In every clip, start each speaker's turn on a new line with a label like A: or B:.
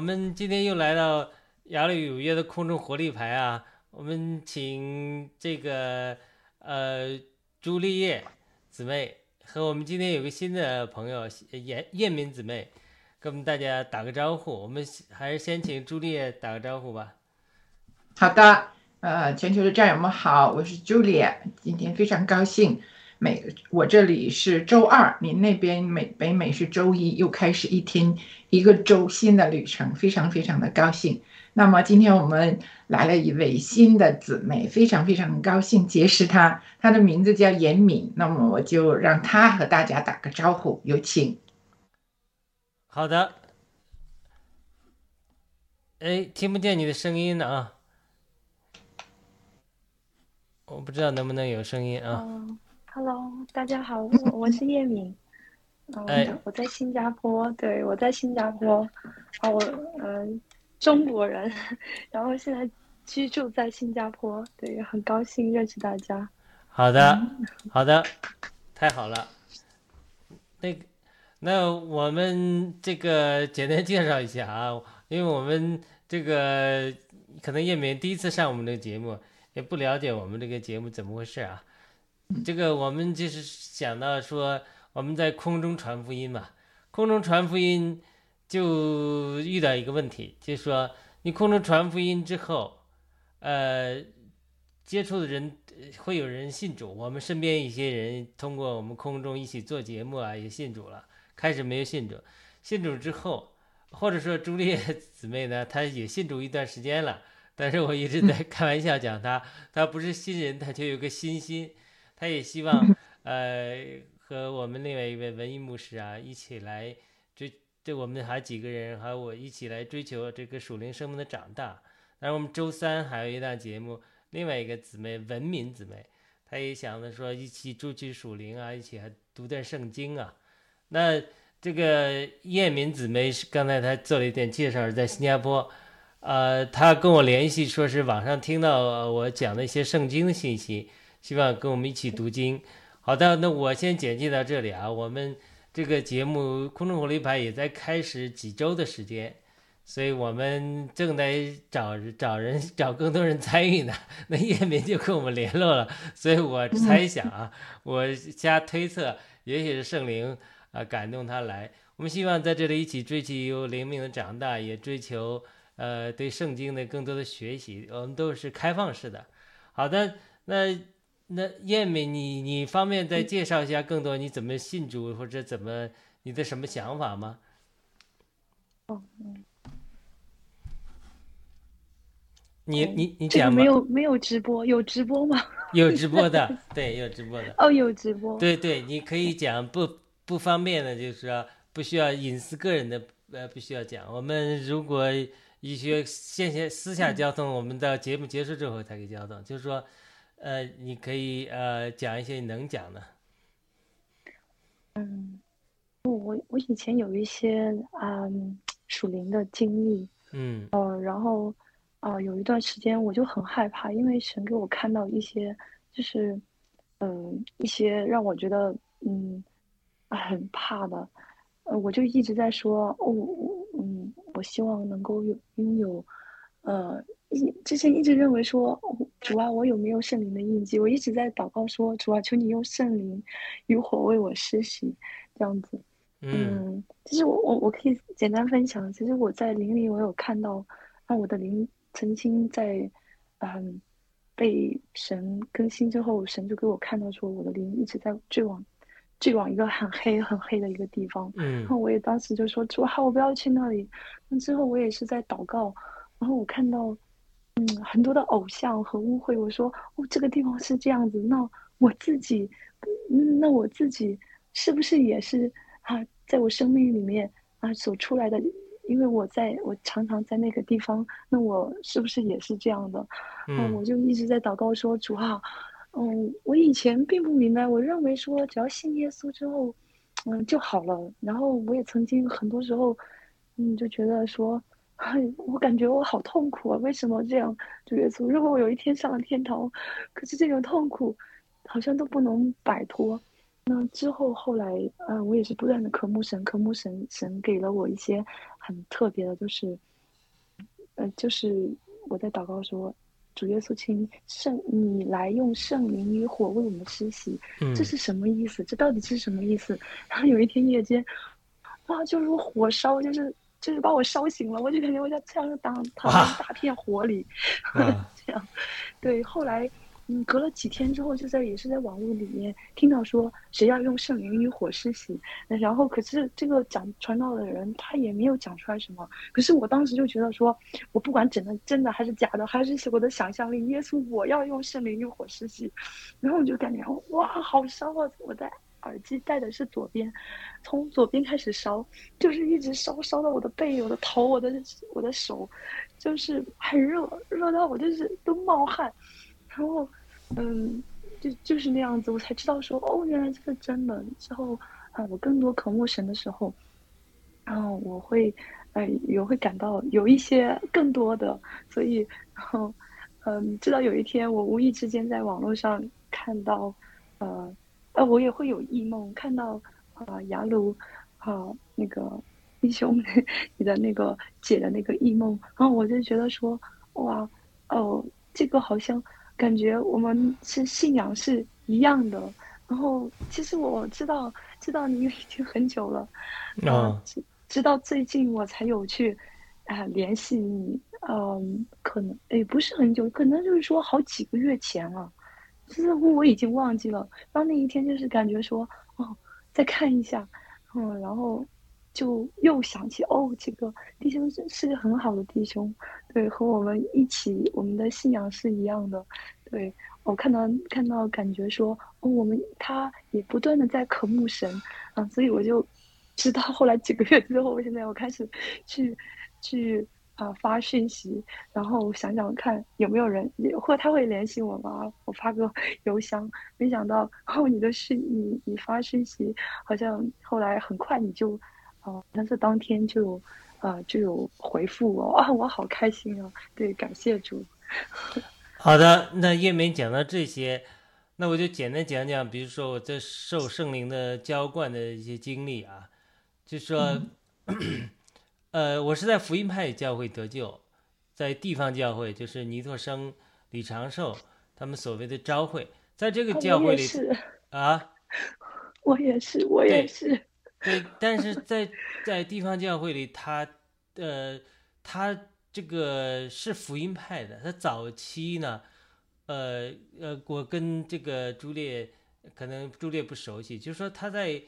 A: 我们今天又来到雅鲁有约的空中活力牌啊，我们请这个呃朱丽叶姊妹和我们今天有个新的朋友叶叶敏姊妹，跟我们大家打个招呼。我们还是先请朱丽叶打个招呼吧。
B: 好的，呃，全球的战友们好，我是朱丽叶，今天非常高兴。美，我这里是周二，您那边美北美是周一，又开始一天一个周新的旅程，非常非常的高兴。那么今天我们来了一位新的姊妹，非常非常高兴结识她，她的名字叫严敏。那么我就让她和大家打个招呼，有请。
A: 好的。哎，听不见你的声音呢啊！我不知道能不能有声音啊。
C: Hello，大家好，我是叶敏，嗯，我在新加坡，对我在新加坡，啊，我嗯中国人，然后现在居住在新加坡，对，很高兴认识大家。
A: 好的，好的，太好了。那那我们这个简单介绍一下啊，因为我们这个可能叶敏第一次上我们这个节目，也不了解我们这个节目怎么回事啊。这个我们就是想到说，我们在空中传福音嘛，空中传福音就遇到一个问题，就是说你空中传福音之后，呃，接触的人会有人信主，我们身边一些人通过我们空中一起做节目啊，也信主了。开始没有信主，信主之后，或者说朱丽叶姊妹呢，她也信主一段时间了，但是我一直在开玩笑讲她，她不是新人，她就有个新心。他也希望，呃，和我们另外一位文艺牧师啊一起来追，这我们还几个人，还有我一起来追求这个属灵生命的长大。然后我们周三还有一档节目，另外一个姊妹文敏姊妹，她也想着说一起出去属灵啊，一起还读点圣经啊。那这个叶敏姊妹是刚才她做了一点介绍，在新加坡，呃，她跟我联系说是网上听到我讲的一些圣经的信息。希望跟我们一起读经。好的，那我先简介到这里啊。我们这个节目《空中火力牌》也在开始几周的时间，所以我们正在找找人，找更多人参与呢。那叶明就跟我们联络了，所以我猜想啊，我瞎推测，也许是圣灵啊感动他来。我们希望在这里一起追求灵命的长大，也追求呃对圣经的更多的学习。我们都是开放式的。好的，那。那燕美，你你方便再介绍一下更多你怎么信主或者怎么你的什么想法吗？你你你讲
C: 没有没有直播，有直播吗？
A: 有直播的，对，有直播的。
C: 哦，有直播。
A: 对对，你可以讲不不方便的，就是说不需要隐私个人的，呃，不需要讲。我们如果一些线下私下交通，我们到节目结束之后才可以交通，就是说。呃，你可以呃讲一些你能讲的。
C: 嗯，我我以前有一些嗯属灵的经历，
A: 嗯，
C: 呃，然后啊有一段时间我就很害怕，因为神给我看到一些就是嗯一些让我觉得嗯很怕的，呃，我就一直在说哦，嗯，我希望能够有拥有呃。一之前一直认为说主啊，我有没有圣灵的印记？我一直在祷告说主啊，求你用圣灵与火为我施洗，这样子。嗯，其实我我我可以简单分享，其实我在灵里我有看到，啊，我的灵曾经在嗯被神更新之后，神就给我看到说我的灵一直在坠往坠往一个很黑很黑的一个地方。
A: 嗯，然
C: 后我也当时就说主啊，我不要去那里。那之后我也是在祷告，然后我看到。嗯，很多的偶像和误会。我说，哦，这个地方是这样子，那我自己，那我自己是不是也是啊？在我生命里面啊，所出来的，因为我在我常常在那个地方，那我是不是也是这样的？
A: 嗯，
C: 我就一直在祷告说，主啊，嗯，我以前并不明白，我认为说只要信耶稣之后，嗯就好了。然后我也曾经很多时候，嗯，就觉得说。我感觉我好痛苦啊！为什么这样？主耶稣，如果我有一天上了天堂，可是这种痛苦好像都不能摆脱。那之后后来，呃，我也是不断的渴慕神，渴慕神，神给了我一些很特别的，就是，呃，就是我在祷告说，主耶稣，请圣你来用圣灵与火为我们施洗，这是什么意思？这到底是什么意思？然后有一天夜间，哇，就如火烧，就是就是把我烧醒了，我就感觉我在这样躺躺在大片火里 这样，对，后来。嗯，隔了几天之后，就在也是在网络里面听到说谁要用圣灵与火施洗，然后可是这个讲传道的人他也没有讲出来什么，可是我当时就觉得说，我不管整的真的还是假的，还是我的想象力，耶稣我要用圣灵与火施洗，然后我就感觉哇好烧啊！我在耳机戴的是左边，从左边开始烧，就是一直烧烧到我的背、我的头、我的我的手，就是很热，热到我就是都冒汗，然后。嗯，就就是那样子，我才知道说哦，原来这是真的。之后啊，我更多渴慕神的时候，然后我会，哎，也会感到有一些更多的。所以，然后，嗯，直到有一天，我无意之间在网络上看到，呃，呃，我也会有异梦，看到啊，雅鲁啊，那个弟兄你的那个姐的那个异梦，然后我就觉得说，哇，哦，这个好像。感觉我们是信仰是一样的，然后其实我知道知道你已经很久了，啊，直直到最近我才有去啊联系你，嗯，可能诶不是很久，可能就是说好几个月前了，似乎我已经忘记了。然后那一天就是感觉说哦，再看一下，嗯，然后就又想起哦，这个弟兄是是个很好的弟兄。对，和我们一起，我们的信仰是一样的。对我看到看到，感觉说，哦，我们他也不断的在渴慕神啊，所以我就知道，后来几个月之后，我现在我开始去去啊发讯息，然后想想看有没有人，或他会联系我吗？我发个 邮箱，没想到哦，你的讯你你发讯息，好像后来很快你就，哦，但是当天就。啊，就有回复我啊，我好开心啊！对，感谢主。
A: 好的，那叶梅讲到这些，那我就简单讲讲，比如说我在受圣灵的浇灌的一些经历啊，就说，呃，我是在福音派教会得救，在地方教会，就是尼托生、李长寿他们所谓的召会，在这个教会里 啊，
C: 我也是，我也是。
A: 对，但是在在地方教会里，他，呃，他这个是福音派的。他早期呢，呃呃，我跟这个朱烈，可能朱烈不熟悉，就是说他在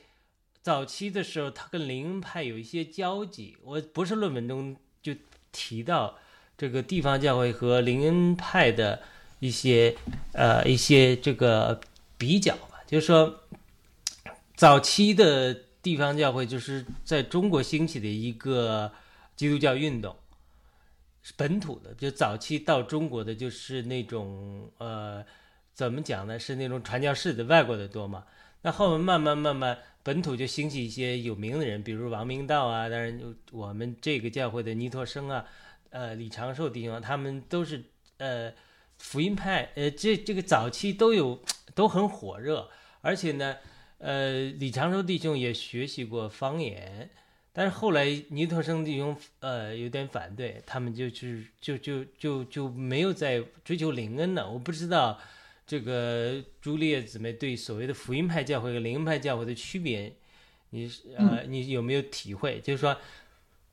A: 早期的时候，他跟灵恩派有一些交集。我不是论文中就提到这个地方教会和灵恩派的一些呃一些这个比较吧，就是说早期的。地方教会就是在中国兴起的一个基督教运动，是本土的。就早期到中国的就是那种呃，怎么讲呢？是那种传教士的外国的多嘛。那后面慢慢慢慢，本土就兴起一些有名的人，比如王明道啊，当然我们这个教会的尼托生啊，呃，李长寿弟兄，他们都是呃福音派，呃，这这个早期都有都很火热，而且呢。呃，李长寿弟兄也学习过方言，但是后来尼托生弟兄呃有点反对，他们就是就就就就没有再追求灵恩了。我不知道这个朱丽叶姊妹对所谓的福音派教会和灵恩派教会的区别，你呃你有没有体会？就是说，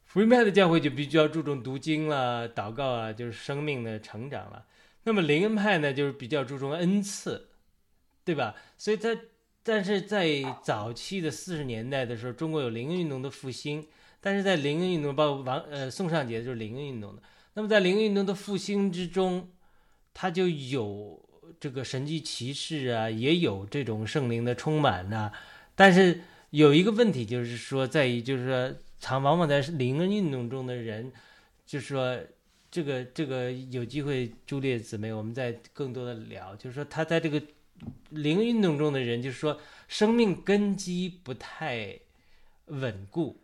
A: 福音派的教会就比较注重读经了、祷告啊，就是生命的成长了。那么灵恩派呢，就是比较注重恩赐，对吧？所以在但是在早期的四十年代的时候，中国有灵恩运动的复兴。但是在灵恩运动，包括王呃宋尚节就是灵恩运动的。那么在灵恩运动的复兴之中，它就有这个神迹骑士啊，也有这种圣灵的充满呐。但是有一个问题就是说，在于就是说，常往往在灵恩运动中的人，就是说这个这个有机会，朱列姊妹，我们再更多的聊，就是说他在这个。灵运动中的人，就是说生命根基不太稳固，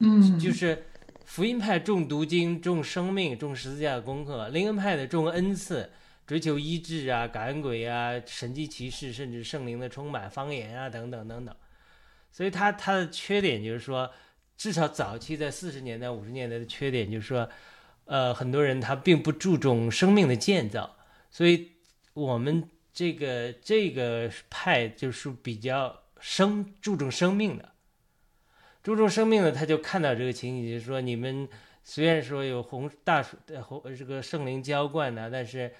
B: 嗯，
A: 就是福音派重读经、重生命、重十字架的功课；灵恩派的重恩赐、追求医治啊、感恩鬼啊、神迹奇事，甚至圣灵的充满、方言啊等等等等。所以他他的缺点就是说，至少早期在四十年代、五十年代的缺点就是说，呃，很多人他并不注重生命的建造，所以我们这个这个派就是比较生注重生命的，注重生命的他就看到这个情景，就是说你们虽然说有红大红这个圣灵浇灌呢，但是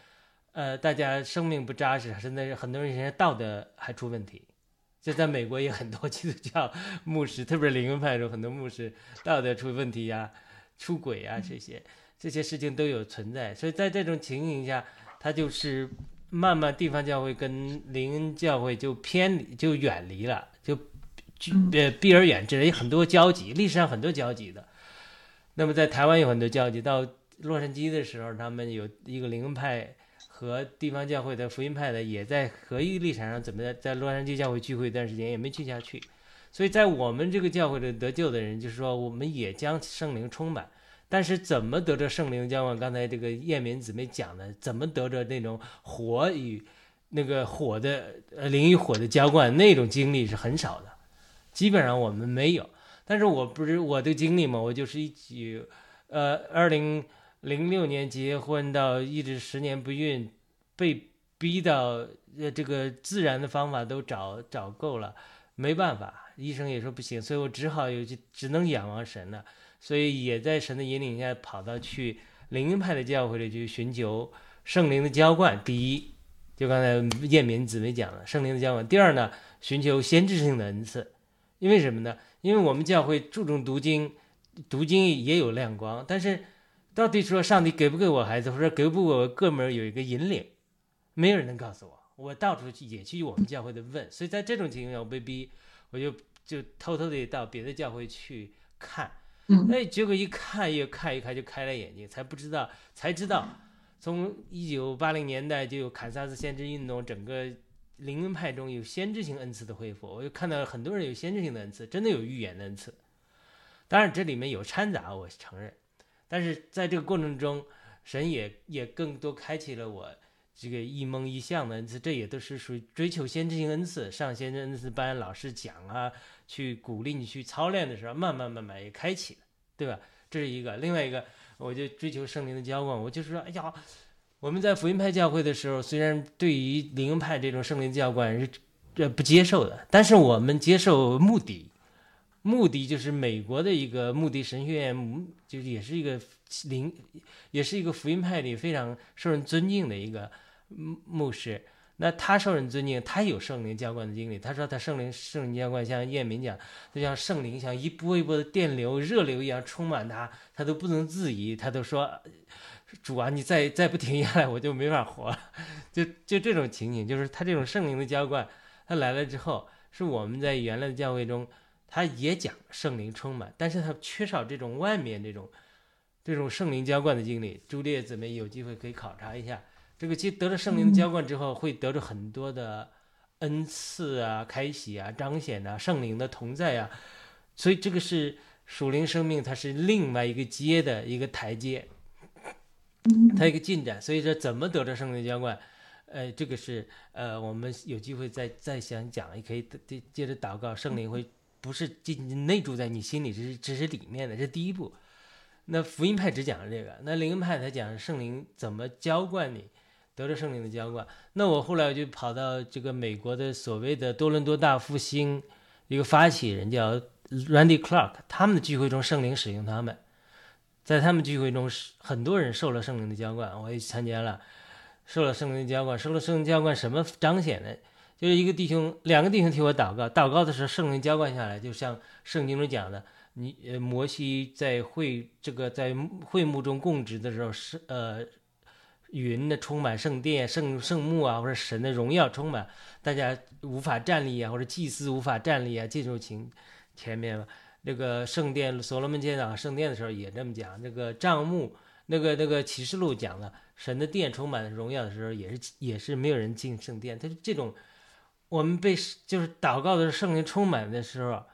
A: 呃，大家生命不扎实，甚至是很多人现在道德还出问题。就在美国也很多基督教牧师，特别是灵恩派中很多牧师道德出问题呀、出轨啊这些这些事情都有存在。所以在这种情形下，他就是慢慢地方教会跟灵恩教会就偏离、就远离了，就呃避而远之，有很多交集，历史上很多交集的。那么在台湾有很多交集，到洛杉矶的时候，他们有一个灵恩派。和地方教会的福音派的也在合一立场上，怎么在在洛杉矶教会聚会一段时间也没去下去，所以在我们这个教会的得救的人，就是说我们也将圣灵充满，但是怎么得着圣灵浇灌？刚才这个叶敏姊妹讲的，怎么得着那种火与那个火的呃灵与火的浇灌那种经历是很少的，基本上我们没有。但是我不是我的经历嘛，我就是一起呃二零。零六年结婚到一直十年不孕，被逼到呃这个自然的方法都找找够了，没办法，医生也说不行，所以我只好有去只能仰望神了，所以也在神的引领下跑到去灵恩派的教会里去寻求圣灵的浇灌。第一，就刚才叶敏姊妹讲了圣灵的浇灌；第二呢，寻求先知性的恩赐，因为什么呢？因为我们教会注重读经，读经也有亮光，但是。到底说上帝给不给我孩子，或者给不给我哥们儿有一个引领，没有人能告诉我。我到处去也去我们教会的问，所以在这种情况下，我被逼，我就就偷偷的到别的教会去看。嗯哎，结果一看又看一看，就开了眼睛，才不知道才知道，从一九八零年代就有堪萨斯先知运动，整个灵恩派中有先知性恩赐的恢复，我就看到很多人有先知性的恩赐，真的有预言的恩赐。当然这里面有掺杂，我承认。但是在这个过程中，神也也更多开启了我这个一梦一相的恩赐，这也都是属于追求先知性恩赐。上先知恩赐班，老师讲啊，去鼓励你去操练的时候，慢慢慢慢也开启了，对吧？这是一个。另外一个，我就追求圣灵的浇灌，我就是说，哎呀，我们在福音派教会的时候，虽然对于灵恩派这种圣灵浇灌是这不接受的，但是我们接受目的。目的就是美国的一个目的神学院，就是也是一个灵，也是一个福音派里非常受人尊敬的一个牧师。那他受人尊敬，他有圣灵浇灌的经历。他说他圣灵圣灵浇灌，像叶明讲，就像圣灵像一波一波的电流、热流一样充满他，他都不能自已。他都说：“主啊，你再再不停下来，我就没法活了。”就就这种情景，就是他这种圣灵的浇灌，他来了之后，是我们在原来的教会中。他也讲圣灵充满，但是他缺少这种外面这种，这种圣灵浇灌的经历。朱列姊妹有机会可以考察一下，这个得了圣灵浇灌之后，会得着很多的恩赐啊、开启啊、彰显啊、圣灵的同在啊，所以这个是属灵生命，它是另外一个阶的一个台阶，它一个进展。所以说，怎么得着圣灵浇灌？呃，这个是呃，我们有机会再再想讲，也可以接接着祷告，圣灵会。不是进内住在你心里，这是这是里面的，这是第一步。那福音派只讲了这个，那灵恩派他讲圣灵怎么浇灌你，得着圣灵的浇灌。那我后来我就跑到这个美国的所谓的多伦多大复兴一个发起人叫 Randy Clark，他们的聚会中圣灵使用他们，在他们聚会中很多人受了圣灵的浇灌，我也参加了，受了圣灵的浇灌，受了圣灵浇灌什么彰显的？就是一个弟兄，两个弟兄替我祷告。祷告的时候，圣灵浇灌下来，就像圣经中讲的，你呃，摩西在会这个在会幕中供职的时候，是呃，云的充满圣殿、圣圣幕啊，或者神的荣耀充满，大家无法站立啊，或者祭司无法站立啊，这种情前面那个圣殿，所罗门建造圣殿的时候也这么讲。那个帐幕，那个那个启示录讲了，神的殿充满荣耀的时候，也是也是没有人进圣殿。他这种。我们被就是祷告的圣灵充满的时候，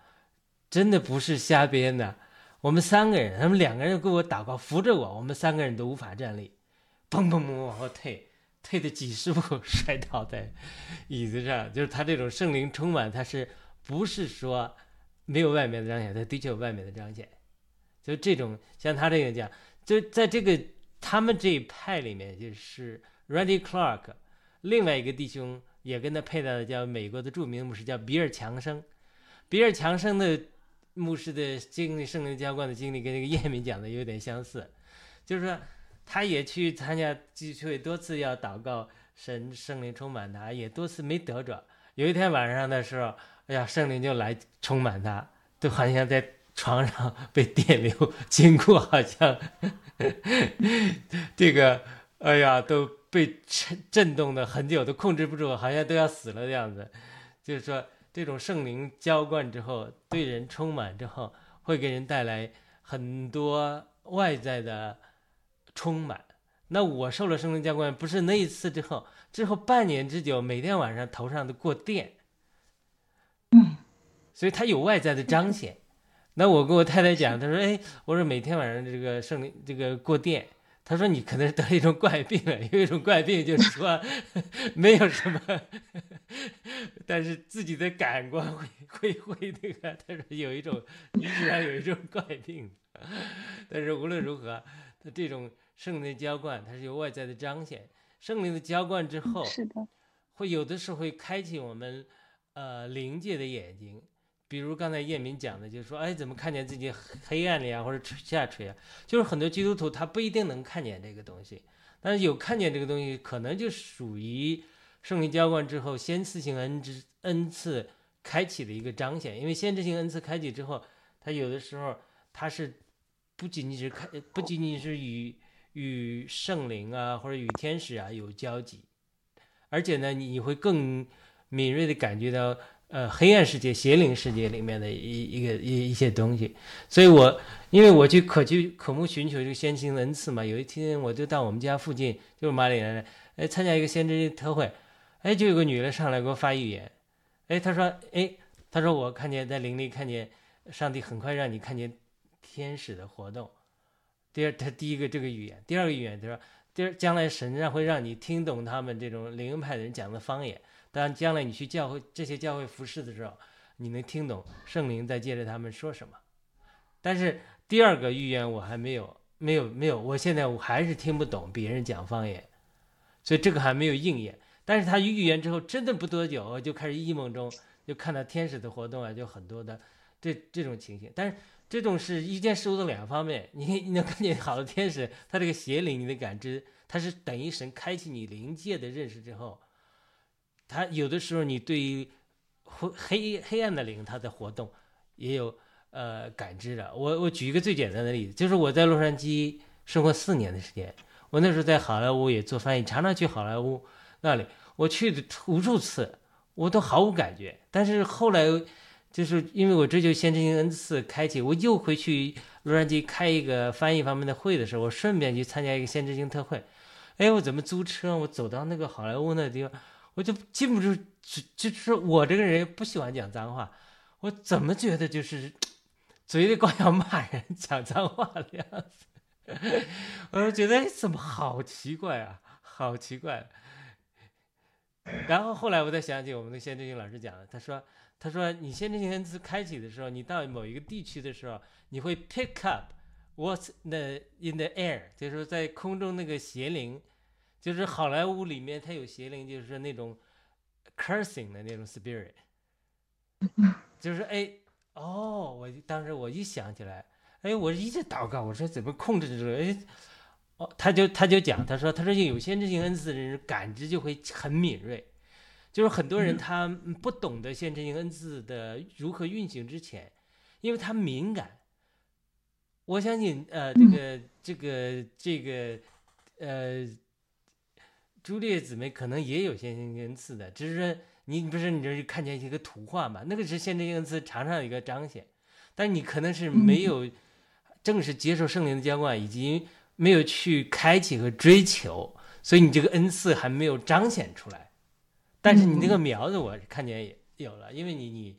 A: 真的不是瞎编的。我们三个人，他们两个人给我祷告扶着我，我们三个人都无法站立，砰砰砰往后退，退的几十步摔倒在椅子上，就是他这种圣灵充满，他是不是说没有外面的彰显？他的确有外面的彰显。就这种像他这个讲，就在这个他们这一派里面，就是 Randy Clark，另外一个弟兄也跟他配搭的叫美国的著名牧师叫比尔强生，比尔强生的牧师的经历圣灵浇灌的经历跟那个叶敏讲的有点相似，就是说他也去参加聚会多次要祷告神圣灵充满他，也多次没得着。有一天晚上的时候，哎呀，圣灵就来充满他，都好像在。床上 被电流经过，好像 这个，哎呀，都被震震动的很久，都控制不住，好像都要死了的样子。就是说，这种圣灵浇灌之后，对人充满之后，会给人带来很多外在的充满。那我受了圣灵浇灌，不是那一次之后，之后半年之久，每天晚上头上都过电，
B: 嗯，
A: 所以它有外在的彰显。那我跟我太太讲，她说：“哎，我说每天晚上这个圣灵这个过电，她说你可能是得了一种怪病了，有一种怪病就是说没有什么，但是自己的感官会会会那个，他说有一种你居然有一种怪病，但是无论如何，他这种圣灵浇灌，它是有外在的彰显。圣灵的浇灌之后，
C: 是的，
A: 会有的时候会开启我们呃灵界的眼睛。”比如刚才叶明讲的，就是说，哎，怎么看见自己黑暗里啊，或者下垂啊？就是很多基督徒他不一定能看见这个东西，但是有看见这个东西，可能就属于圣灵浇灌之后先次性恩之恩赐开启的一个彰显。因为先知性恩赐开启之后，他有的时候他是不仅仅是开，不仅仅是与与圣灵啊或者与天使啊有交集，而且呢，你会更敏锐的感觉到。呃，黑暗世界、邪灵世界里面的一一个一一些东西，所以我因为我去可去渴慕寻求这个先知的恩赐嘛，有一天我就到我们家附近，就是马里兰的哎，参加一个先知特会，哎，就有个女的上来给我发预言，哎，她说，哎，她说我看见在灵里看见上帝很快让你看见天使的活动。第二，他第一个这个预言，第二个预言，他说，第二将来神让会让你听懂他们这种灵派的人讲的方言。当将来你去教会这些教会服侍的时候，你能听懂圣灵在借着他们说什么。但是第二个预言我还没有，没有，没有，我现在我还是听不懂别人讲方言，所以这个还没有应验。但是他预言之后，真的不多久，我就开始异梦中就看到天使的活动啊，就很多的这这种情形。但是这种是一件事物的两方面，你你能看见好的天使，他这个邪灵你的感知，他是等于神开启你灵界的认识之后。他有的时候，你对于黑黑黑暗的灵，它的活动也有呃感知的。我我举一个最简单的例子，就是我在洛杉矶生活四年的时间，我那时候在好莱坞也做翻译，常常去好莱坞那里，我去的无数次，我都毫无感觉。但是后来，就是因为我追求先知性恩赐开启，我又回去洛杉矶开一个翻译方面的会的时候，我顺便去参加一个先知性特会。哎，我怎么租车？我走到那个好莱坞那地方。我就禁不住，就就是我这个人不喜欢讲脏话，我怎么觉得就是嘴里光要骂人、讲脏话的样子，我就觉得怎么好奇怪啊，好奇怪。然后后来我再想起我们的先知性老师讲的，他说：“他说你先知性开启的时候，你到某一个地区的时候，你会 pick up what's the in the air，就是说在空中那个邪灵。”就是好莱坞里面，它有邪灵，就是那种 cursing 的那种 spirit，就是哎，哦，我当时我一想起来，哎，我一直祷告，我说怎么控制这个？哎，哦，他就他就讲，他说他说有先知性恩赐的人感知就会很敏锐，就是很多人他不懂得先知性恩赐的如何运行之前，因为他敏感，我相信呃，这个这个这个呃。朱丽叶姊妹可能也有先天恩赐的，只是说你不是你这看见一个图画嘛？那个是先天恩赐常常有一个彰显，但你可能是没有正式接受圣灵的浇灌，以及没有去开启和追求，所以你这个恩赐还没有彰显出来。但是你那个苗子我看见也有了，因为你你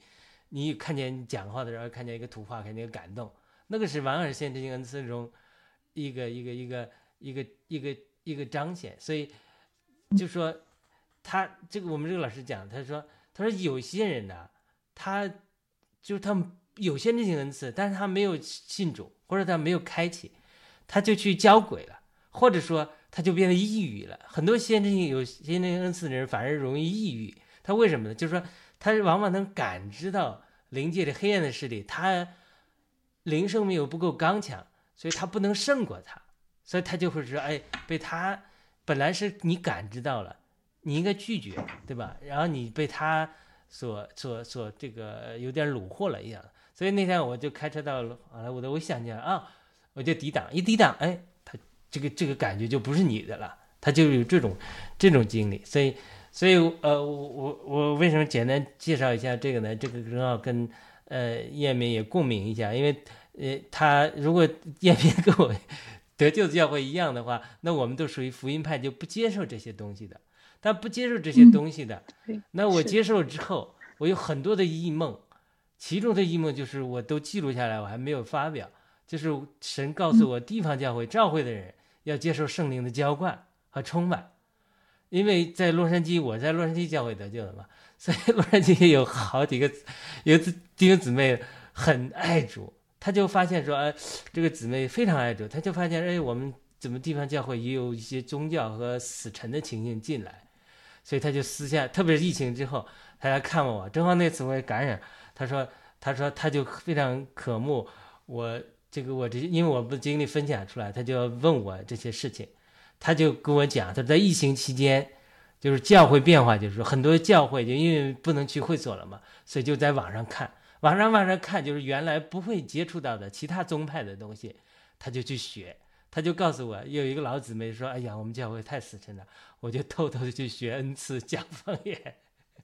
A: 你看见讲话的时候看见一个图画，看见一个感动，那个是完全是先天性恩赐中一个一个一个一个一个一个彰显，所以。就说他这个我们这个老师讲，他说他说有些人呢，他就是他们有先知性恩赐，但是他没有信主，或者他没有开启，他就去交鬼了，或者说他就变得抑郁了。很多先天性有先天性恩赐的人反而容易抑郁，他为什么呢？就是说他往往能感知到灵界的黑暗的势力，他灵生命又不够刚强，所以他不能胜过他，所以他就会说，哎，被他本来是你感知到了，你应该拒绝，对吧？然后你被他所所所这个有点虏获了一样。所以那天我就开车到好莱坞的，我想起来啊，我就抵挡，一抵挡，哎，他这个这个感觉就不是你的了，他就有这种这种经历。所以，所以呃，我我我为什么简单介绍一下这个呢？这个正好跟呃叶明也共鸣一下，因为呃他如果叶明跟我 得救的教会一样的话，那我们都属于福音派，就不接受这些东西的。但不接受这些东西的，那我接受之后，我有很多的异梦。其中的异梦就是我都记录下来，我还没有发表。就是神告诉我，地方教会召会的人要接受圣灵的浇灌和充满。因为在洛杉矶，我在洛杉矶教会得救了嘛，所以洛杉矶也有好几个有弟兄姊妹很爱主，他就发现说，哎，这个姊妹非常爱主，他就发现，哎，我们怎么地方教会也有一些宗教和死沉的情形进来，所以他就私下，特别是疫情之后，他来看望我，正好那次我也感染。他说：“他说他就非常渴慕我这个我这，因为我不经历分享出来，他就要问我这些事情。他就跟我讲，他在疫情期间，就是教会变化，就是说很多教会就因为不能去会所了嘛，所以就在网上看，网上往上看，就是原来不会接触到的其他宗派的东西，他就去学。他就告诉我，有一个老姊妹说：‘哎呀，我们教会太死沉了。’我就偷偷的去学恩赐讲方言。”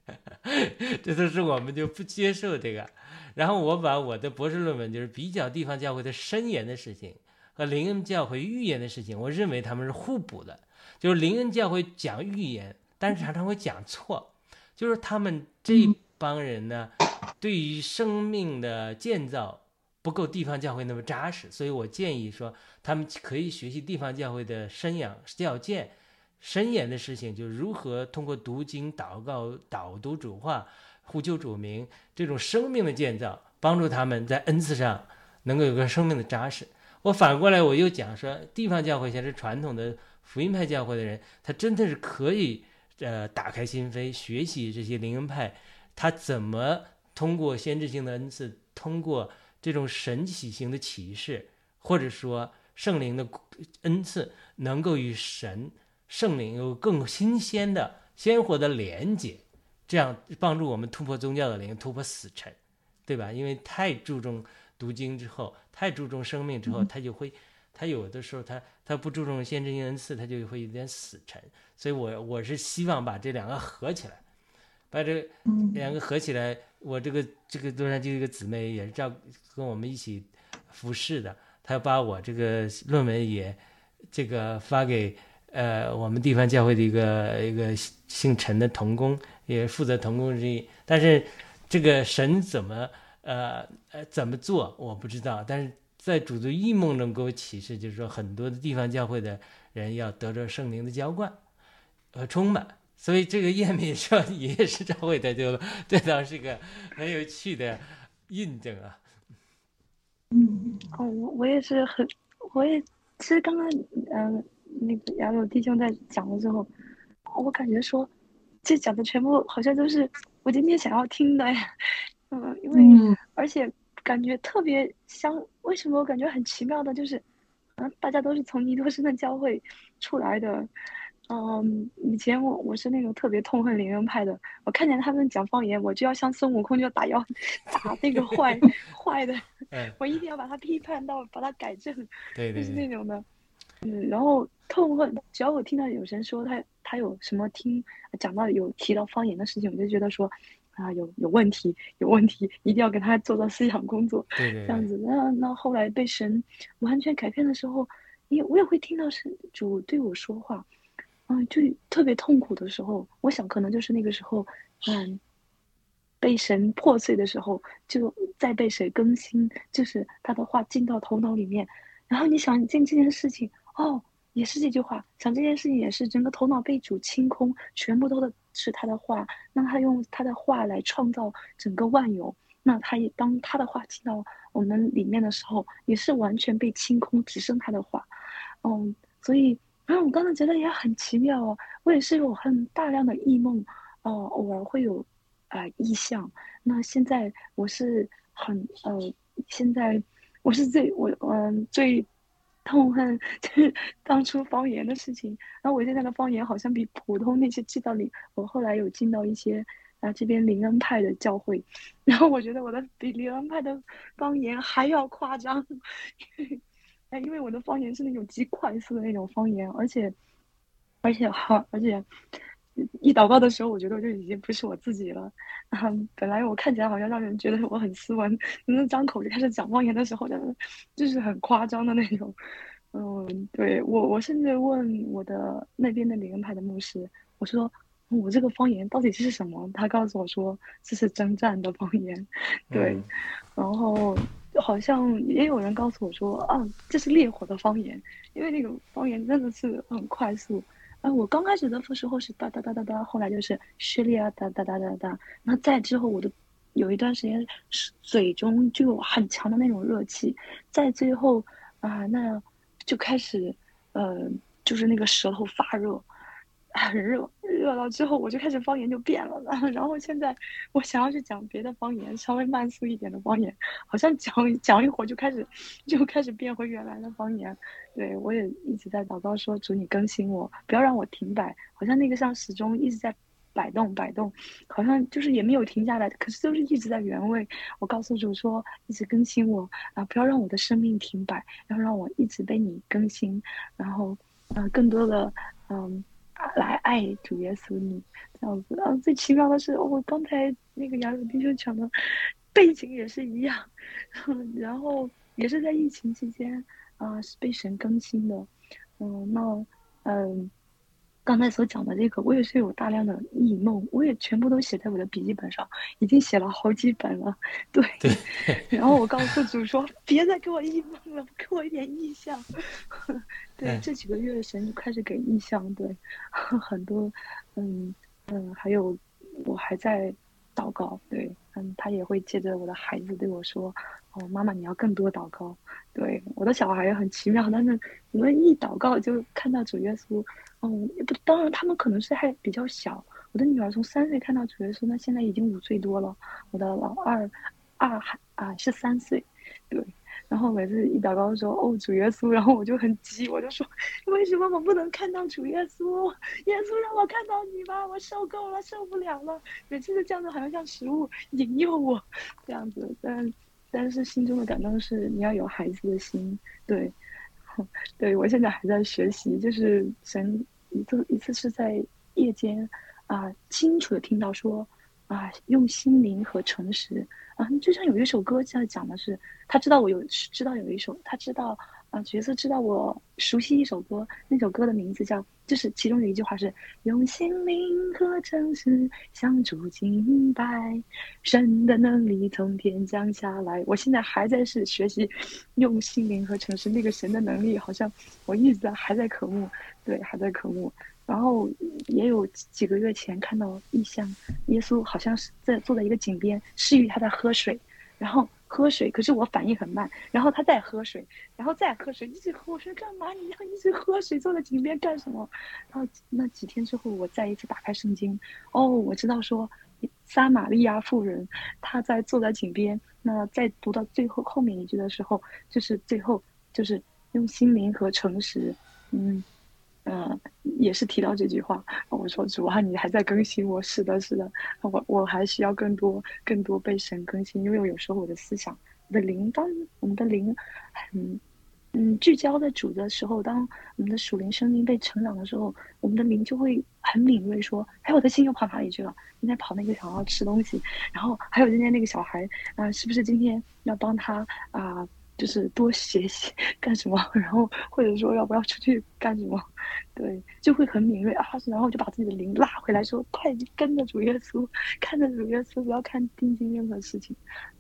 A: 这都是我们就不接受这个，然后我把我的博士论文就是比较地方教会的申言的事情和灵恩教会预言的事情，我认为他们是互补的。就是灵恩教会讲预言，但是常常会讲错，就是他们这帮人呢，对于生命的建造不够地方教会那么扎实，所以我建议说，他们可以学习地方教会的生养教建。深言的事情，就如何通过读经、祷告、导读主话、呼救主名这种生命的建造，帮助他们在恩赐上能够有个生命的扎实。我反过来我又讲说，地方教会像是传统的福音派教会的人，他真的是可以呃打开心扉，学习这些灵恩派，他怎么通过先知性的恩赐，通过这种神奇型的启示，或者说圣灵的恩赐，能够与神。圣灵有更新鲜的、鲜活的连接，这样帮助我们突破宗教的灵，突破死沉，对吧？因为太注重读经之后，太注重生命之后，他就会，他有的时候他他不注重先知性恩赐，他就会有点死沉。所以我我是希望把这两个合起来，把这两个合起来。我这个这个洛杉矶一个姊妹也是照跟我们一起服侍的，她把我这个论文也这个发给。呃，我们地方教会的一个一个姓陈的童工，也负责童工之一。但是，这个神怎么呃呃怎么做，我不知道。但是在主的异梦中给我启示，就是说很多的地方教会的人要得着圣灵的浇灌和充满。所以这个叶敏说也是教会的，就这倒是个很有趣的印证啊。
C: 嗯，哦，我我也是很，我也其实刚刚嗯。那个杨柳弟兄在讲的时候，我感觉说，这讲的全部好像都是我今天想要听的呀。嗯，因为而且感觉特别相，为什么我感觉很奇妙的，就是，嗯，大家都是从尼多生的教会出来的。嗯，以前我我是那种特别痛恨灵恩派的，我看见他们讲方言，我就要像孙悟空，就打妖打那个坏 坏的，我一定要把他批判到，把他改正，
A: 对对，
C: 就是那种的。嗯，然后痛恨，只要我听到有人说他他有什么听讲到有提到方言的事情，我就觉得说啊有有问题有问题，一定要跟他做到思想工作，这样子。那那后来被神完全改变的时候，也我也会听到神主对我说话，嗯，就特别痛苦的时候，我想可能就是那个时候，嗯，被神破碎的时候，就再被谁更新，就是他的话进到头脑里面，然后你想进这件事情。哦，也是这句话，想这件事情也是整个头脑被主清空，全部都是他的话，那他用他的话来创造整个万有，那他也当他的话进到我们里面的时候，也是完全被清空，只剩他的话，嗯，所以，然后我刚才觉得也很奇妙哦，我也是有很大量的异梦，哦，偶尔会有，啊，异象，那现在我是很呃，现在我是最我嗯最。痛恨 就是当初方言的事情，然后我现在的方言好像比普通那些记到里，我后来有进到一些啊这边灵恩派的教会，然后我觉得我的比灵恩派的方言还要夸张，哎，因为我的方言是那种极快速的那种方言，而且而且好，而且一祷告的时候，我觉得我就已经不是我自己了。嗯，本来我看起来好像让人觉得我很斯文，那张口就开始讲方言的时候，就是很夸张的那种。嗯，对我，我甚至问我的那边的灵恩派的牧师，我说我这个方言到底是什么？他告诉我说这是征战的方言。对，然后好像也有人告诉我说啊，这是烈火的方言，因为那个方言真的是很快速。啊，我刚开始的时候是哒哒哒哒哒，后来就是叙利亚哒哒哒哒哒。那再之后，我的有一段时间嘴中就有很强的那种热气，在最后啊，那就开始呃，就是那个舌头发热。很热，热了之后我就开始方言就变了，然后现在我想要去讲别的方言，稍微慢速一点的方言，好像讲讲一会儿就开始就开始变回原来的方言。对我也一直在祷告说主你更新我，不要让我停摆，好像那个像时钟一直在摆动摆动，好像就是也没有停下来，可是都是一直在原位。我告诉主说一直更新我啊，不要让我的生命停摆，要让我一直被你更新，然后呃更多的嗯。来爱主耶稣你这样子啊！最奇妙的是，我刚才那个雅鲁弟兄讲的背景也是一样，然后也是在疫情期间啊，是被神更新的。嗯，那嗯。刚才所讲的这个，我也是有大量的异梦，我也全部都写在我的笔记本上，已经写了好几本了。对，然后我告诉主说：“别再给我异梦了，给我一点意象。”对，这几个月神就开始给意象，对，很多，嗯嗯，还有我还在祷告，对，嗯，他也会借着我的孩子对我说：“哦，妈妈，你要更多祷告。”对，我的小孩也很奇妙，但是我们一祷告就看到主耶稣。嗯，不，当然他们可能是还比较小。我的女儿从三岁看到主耶稣，那现在已经五岁多了。我的老二，二孩啊是三岁，对。然后每次一祷告的时候，哦主耶稣，然后我就很急，我就说，为什么我不能看到主耶稣？耶稣让我看到你吧，我受够了，受不了了。每次就这样子，好像像食物引诱我这样子。但但是心中的感动是，你要有孩子的心，对，对我现在还在学习，就是神。一次一次是在夜间，啊，清楚的听到说，啊，用心灵和诚实，啊，就像有一首歌在讲的是，他知道我有知道有一首，他知道啊，角色知道我熟悉一首歌，那首歌的名字叫，就是其中有一句话是用心灵和诚实相助敬拜，神的能力从天降下来。我现在还在是学习用心灵和诚实，那个神的能力好像我一直在还在渴慕。对，还在渴慕，然后也有几个月前看到异象，耶稣好像是在坐在一个井边，示意他在喝水，然后喝水，可是我反应很慢，然后他再喝水，然后再喝水，一直喝，我说干嘛？你要一直喝水，坐在井边干什么？然后那几天之后，我再一次打开圣经，哦，我知道说撒玛利亚妇人，她在坐在井边，那在读到最后后面一句的时候，就是最后就是用心灵和诚实，嗯。嗯，也是提到这句话。我说主啊，你还在更新我。是的，是的，我我还需要更多、更多被神更新。因为我有时候我的思想、我的灵，当我们的灵，很嗯聚焦在主的时候，当我们的属灵生命被成长的时候，我们的灵就会很敏锐，说：“哎，我的心又跑哪里去了？今天跑那个想要吃东西。然后还有今天那个小孩啊，是不是今天要帮他啊？”就是多学习干什么，然后或者说要不要出去干什么，对，就会很敏锐啊，然后就把自己的灵拉回来，说快跟着主耶稣，看着主耶稣，不要看定睛任何事情，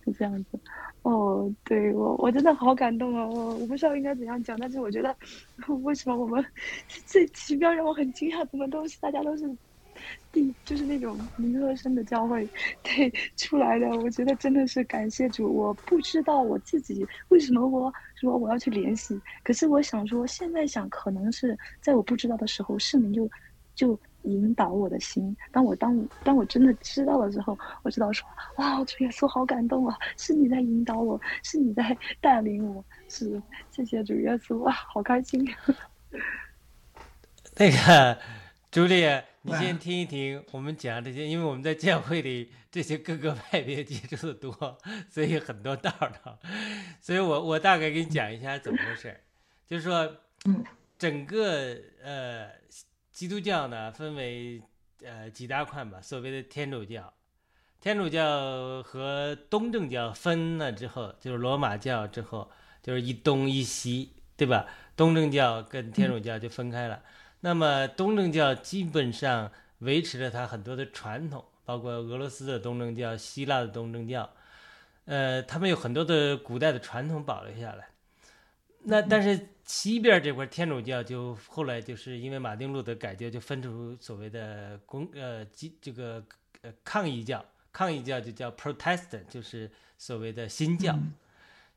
C: 就这样子。哦，对我我真的好感动啊！我我不知道应该怎样讲，但是我觉得 为什么我们 最奇妙让我很惊讶，怎么都是大家都是。第就是那种灵和声的教会，对出来的，我觉得真的是感谢主。我不知道我自己为什么我说我要去联系，可是我想说，现在想可能是在我不知道的时候，圣灵就就引导我的心。当我当当我真的知道了之后，我知道说，哇，主耶稣好感动啊！是你在引导我，是你在 带领我，是谢谢主耶稣，哇，好开心。
A: 那个朱莉。你先听一听我们讲这些，因为我们在教会里这些各个派别接触的多，所以很多道道。所以我我大概给你讲一下怎么回事就是说，整个呃基督教呢分为呃几大块吧，所谓的天主教，天主教和东正教分了之后，就是罗马教之后，就是一东一西，对吧？东正教跟天主教就分开了。那么东正教基本上维持了它很多的传统，包括俄罗斯的东正教、希腊的东正教，呃，他们有很多的古代的传统保留下来。那但是西边这块天主教就后来就是因为马丁路德改教，就分出所谓的公呃基这个呃抗议教，抗议教就叫 Protestant，就是所谓的新教，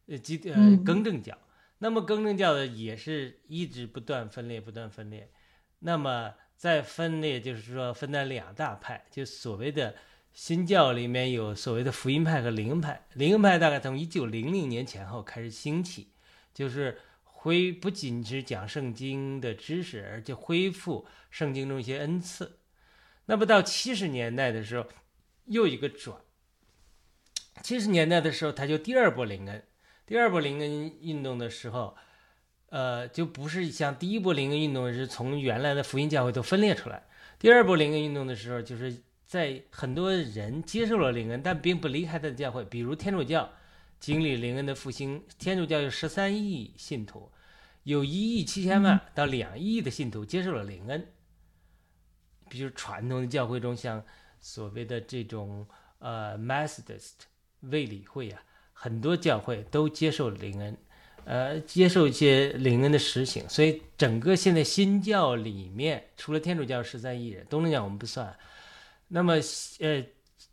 A: 呃基呃更正教。那么更正教的也是一直不断分裂，不断分裂。那么再分裂，就是说分在两大派，就所谓的新教里面有所谓的福音派和灵派。灵派大概从一九零零年前后开始兴起，就是恢不仅是讲圣经的知识，而且恢复圣经中一些恩赐。那么到七十年代的时候，又一个转。七十年代的时候，他就第二波灵恩，第二波灵恩运动的时候。呃，就不是像第一波灵恩运动是从原来的福音教会都分裂出来。第二波灵恩运动的时候，就是在很多人接受了灵恩，但并不离开他的教会。比如天主教经历灵恩的复兴，天主教有十三亿信徒，有一亿七千万到两亿的信徒接受了灵恩。比如传统的教会中，像所谓的这种呃 Methodist 卫理会啊，很多教会都接受了灵恩。呃，接受一些灵恩的实行，所以整个现在新教里面，除了天主教十三亿人，东正教我们不算。那么，呃，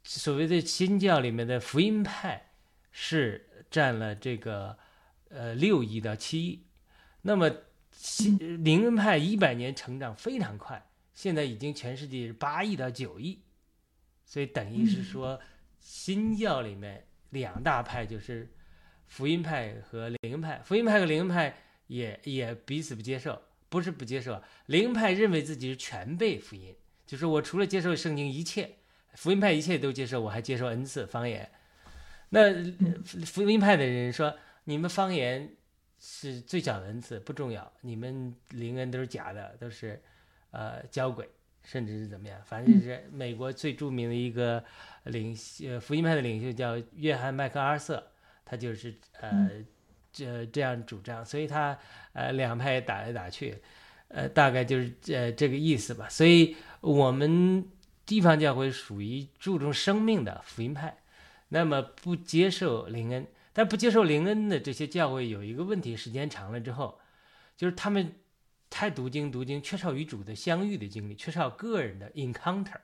A: 所谓的新教里面的福音派是占了这个呃六亿到七亿。那么，新灵恩派一百年成长非常快，现在已经全世界是八亿到九亿。所以等于是说，新教里面两大派就是。福音派和灵派，福音派和灵派也也彼此不接受，不是不接受。灵派认为自己是全被福音，就是我除了接受圣经一切，福音派一切都接受，我还接受恩赐方言。那福音派的人说，你们方言是最小的恩赐，不重要，你们灵恩都是假的，都是呃教鬼，甚至是怎么样？反正是美国最著名的一个领呃福音派的领袖叫约翰麦克阿瑟。他就是呃，这这样主张，所以他呃两派打来打去，呃大概就是呃这个意思吧。所以我们地方教会属于注重生命的福音派，那么不接受灵恩，但不接受灵恩的这些教会有一个问题，时间长了之后，就是他们太读经读经，缺少与主的相遇的经历，缺少个人的 encounter。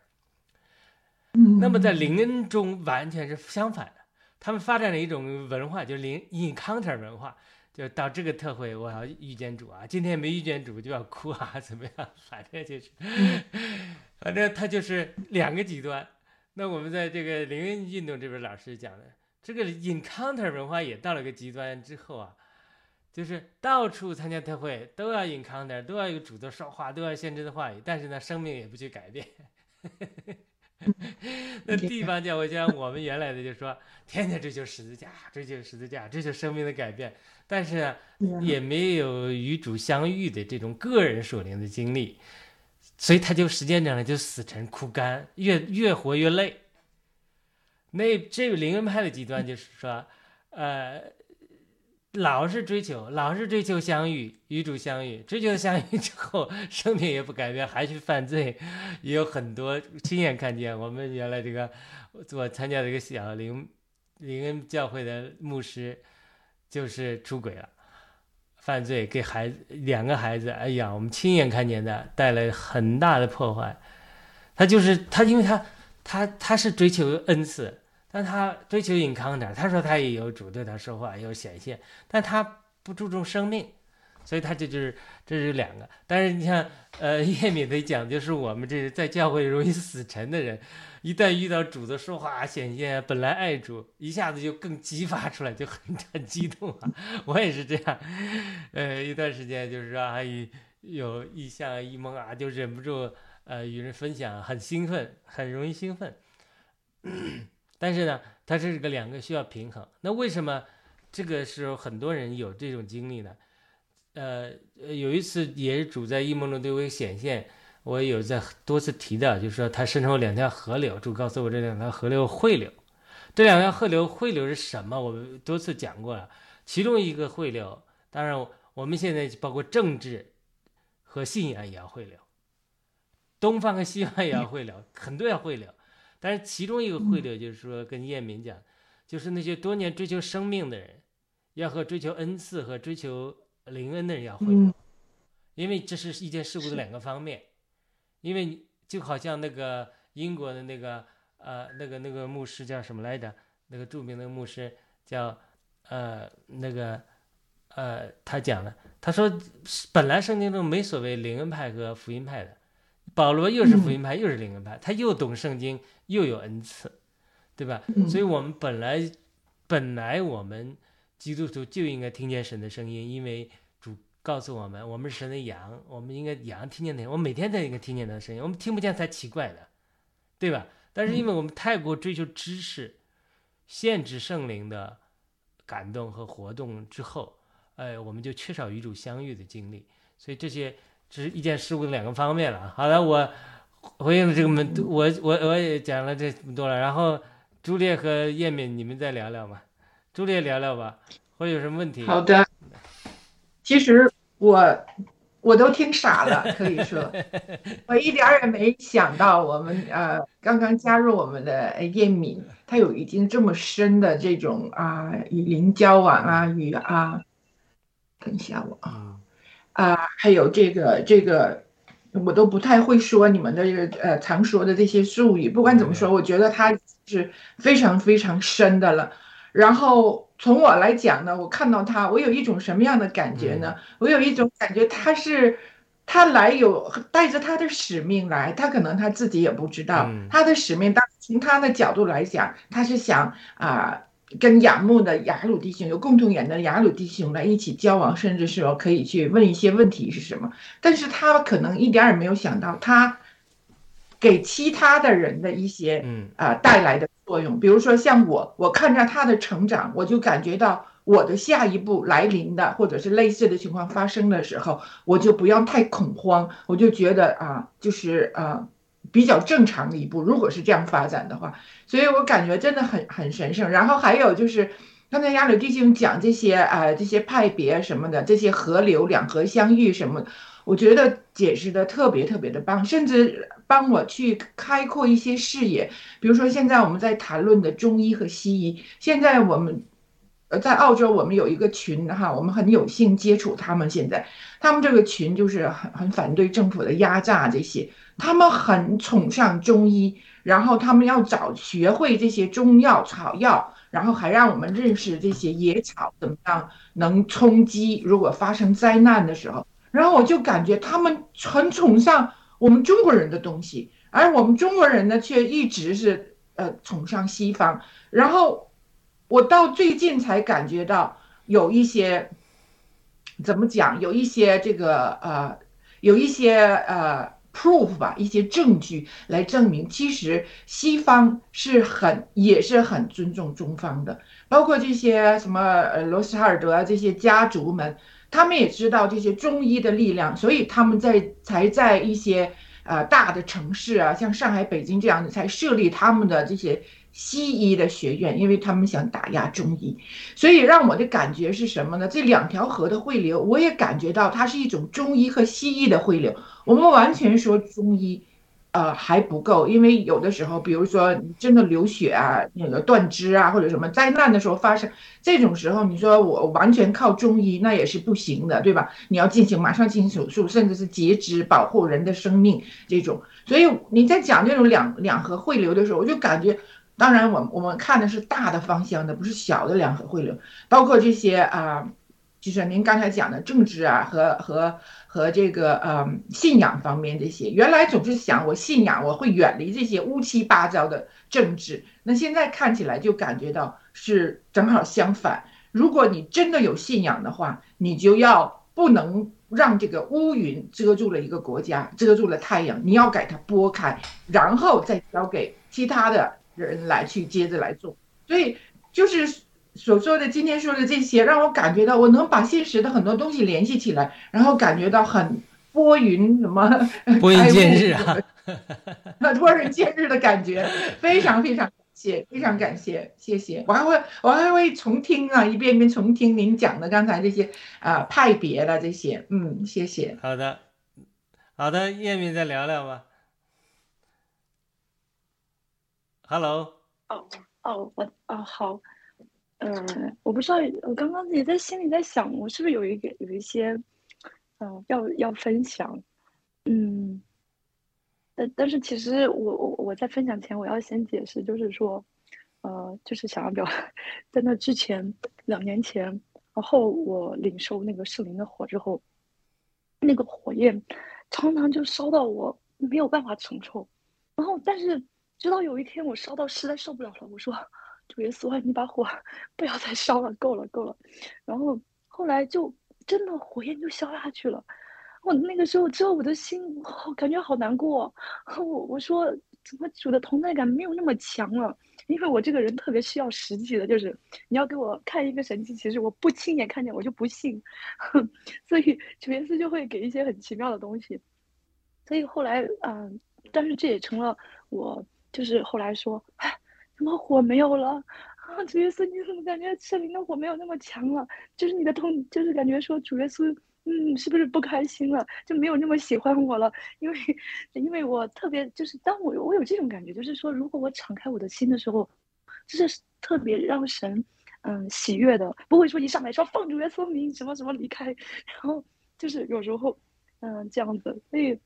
A: 那么在灵恩中完全是相反。他们发展了一种文化，就是灵 encounter 文化，就到这个特会，我要遇见主啊！今天没遇见主就要哭啊，怎么样？反正就是，反正他就是两个极端。那我们在这个灵恩运动这边，老师讲的这个 encounter 文化也到了个极端之后啊，就是到处参加特会都要 encounter，都要有主的说话，都要先知的话语，但是呢，生命也不去改变。那地方教会像我们原来的就说，天天追求十字架，追求十字架，追求生命的改变，但是呢，也没有与主相遇的这种个人属灵的经历，所以他就时间长了就死沉枯干，越越活越累。那这个灵恩派的极端就是说，呃，老是追求，老是追求相遇，与主相遇，追求相遇之后，生命也不改变，还去犯罪，也有很多亲眼看见。我们原来这个我参加这个小林林恩教会的牧师，就是出轨了，犯罪，给孩子两个孩子，哎呀，我们亲眼看见的，带来很大的破坏。他就是他，因为他他他是追求恩赐。但他追求隐康点，他说他也有主对他说话，有显现，但他不注重生命，所以他这就是这是两个。但是你像呃叶敏的讲，就是我们这是在教会容易死沉的人，一旦遇到主的说话显现，本来爱主，一下子就更激发出来，就很很 激动啊。我也是这样，呃一段时间就是说啊有意象一蒙啊，就忍不住呃与人分享，很兴奋，很容易兴奋。但是呢，它是个两个需要平衡。那为什么这个时候很多人有这种经历呢？呃，有一次也是主在异梦中对我显现，我有在多次提到，就是说他身后两条河流，主告诉我这两条河流汇流。这两条河流汇流是什么？我们多次讲过了。其中一个汇流，当然我们现在包括政治和信仰也要汇流，东方和西方也要汇流，很多要汇流。但是其中一个汇流，就是说跟叶明讲，就是那些多年追求生命的人，要和追求恩赐和追求灵恩的人要会流，因为这是一件事故的两个方面。因为就好像那个英国的那个呃那个那个牧师叫什么来着？那个著名的牧师叫呃那个呃他讲了，他说本来圣经中没所谓灵恩派和福音派的。保罗又是福音派，又是灵恩派，他又懂圣经，又有恩赐，对吧？所以，我们本来本来我们基督徒就应该听见神的声音，因为主告诉我们，我们是神的羊，我们应该羊听见的。我们每天都应该听见他的声音，我们听不见才奇怪的，对吧？但是，因为我们太过追求知识，限制圣灵的感动和活动之后，哎，我们就缺少与主相遇的经历，所以这些。这是一件事物的两个方面了。好了，我回应了这个门，我我我也讲了这么多了。然后朱烈和叶敏，你们再聊聊吧。朱烈聊聊吧，或者有什么问题？
B: 好的。其实我我都听傻了，可以说，我一点也没想到，我们呃刚刚加入我们的叶敏，他有已经这么深的这种啊与灵交往啊与啊，等一下我啊。啊，还有这个这个，我都不太会说你们的这个呃常说的这些术语。不管怎么说，我觉得他是非常非常深的了。然后从我来讲呢，我看到他，我有一种什么样的感觉呢？我有一种感觉，他是他来有带着他的使命来，他可能他自己也不知道他的使命。当从他的角度来讲，他是想啊。跟仰慕的雅鲁弟兄有共同眼的雅鲁弟兄来一起交往，甚至是可以去问一些问题是什么？但是他可能一点也没有想到，他给其他的人的一些嗯啊带来的作用。比如说像我，我看着他的成长，我就感觉到我的下一步来临的，或者是类似的情况发生的时候，我就不要太恐慌，我就觉得啊，就是啊。比较正常的一步，如果是这样发展的话，所以我感觉真的很很神圣。然后还有就是刚才亚柳弟兄讲这些啊，这些派别什么的，这些河流两河相遇什么，我觉得解释的特别特别的棒，甚至帮我去开阔一些视野。比如说现在我们在谈论的中医和西医，现在我们呃在澳洲我们有一个群哈，我们很有幸接触他们。现在他们这个群就是很很反对政府的压榨这些。他们很崇尚中医，然后他们要找学会这些中药草药，然后还让我们认识这些野草怎么样能冲击，如果发生灾难的时候。然后我就感觉他们很崇尚我们中国人的东西，而我们中国人呢却一直是呃崇尚西方。然后我到最近才感觉到有一些怎么讲，有一些这个呃，有一些呃。proof 吧，一些证据来证明，其实西方是很也是很尊重中方的，包括这些什么呃罗斯哈尔德啊这些家族们，他们也知道这些中医的力量，所以他们在才在一些呃大的城市啊，像上海、北京这样的才设立他们的这些西医的学院，因为他们想打压中医，所以让我的感觉是什么呢？这两条河的汇流，我也感觉到它是一种中医和西医的汇流。我们完全说中医。呃，还不够，因为有的时候，比如说你真的流血啊，那个断肢啊，或者什么灾难的时候发生，这种时候，你说我完全靠中医那也是不行的，对吧？你要进行马上进行手术，甚至是截肢，保护人的生命这种。所以你在讲这种两两河汇流的时候，我就感觉，当然我我们看的是大的方向的，不是小的两河汇流，包括这些啊，就是您刚才讲的政治啊和和。和这个呃信仰方面这些，原来总是想我信仰我会远离这些乌七八糟的政治，那现在看起来就感觉到是正好相反。如果你真的有信仰的话，你就要不能让这个乌云遮住了一个国家，遮住了太阳，你要给它拨开，然后再交给其他的人来去接着来做。所以就是。所说的今天说的这些，让我感觉到我能把现实的很多东西联系起来，然后感觉到很拨云什么
A: 拨云见日啊，
B: 那 拨云见日的感觉，非常非常感谢，非常感谢，谢谢。我还会我还会重听啊，一遍一遍重听您讲的刚才这些啊派别的这些，嗯，谢谢。
A: 好的，好的，叶敏再聊聊吧。Hello。
C: 哦哦，我哦好。嗯，我不知道，我刚刚也在心里在想，我是不是有一个有一些，嗯，要要分享，嗯，但但是其实我我我在分享前，我要先解释，就是说，呃，就是想要表，在那之前两年前，然后我领受那个圣灵的火之后，那个火焰常常就烧到我没有办法承受，然后但是直到有一天我烧到实在受不了了，我说。主耶稣啊，你把火不要再烧了，够了，够了。然后后来就真的火焰就消下去了。我那个时候之后，我的心感觉好难过。我我说怎么主的同在感没有那么强了？因为我这个人特别需要实际的，就是你要给我看一个神迹，其实我不亲眼看见我就不信。所以主耶稣就会给一些很奇妙的东西。所以后来嗯，但是这也成了我就是后来说。哎怎么火没有了啊？主耶稣，你怎么感觉圣灵的火没有那么强了？就是你的痛，就是感觉说主耶稣，嗯，是不是不开心了？就没有那么喜欢我了？因为，因为我特别就是当我我有这种感觉，就是说如果我敞开我的心的时候，就是特别让神嗯喜悦的，不会说一上来说放主耶稣名什么什么离开，然后就是有时候嗯这样子，所以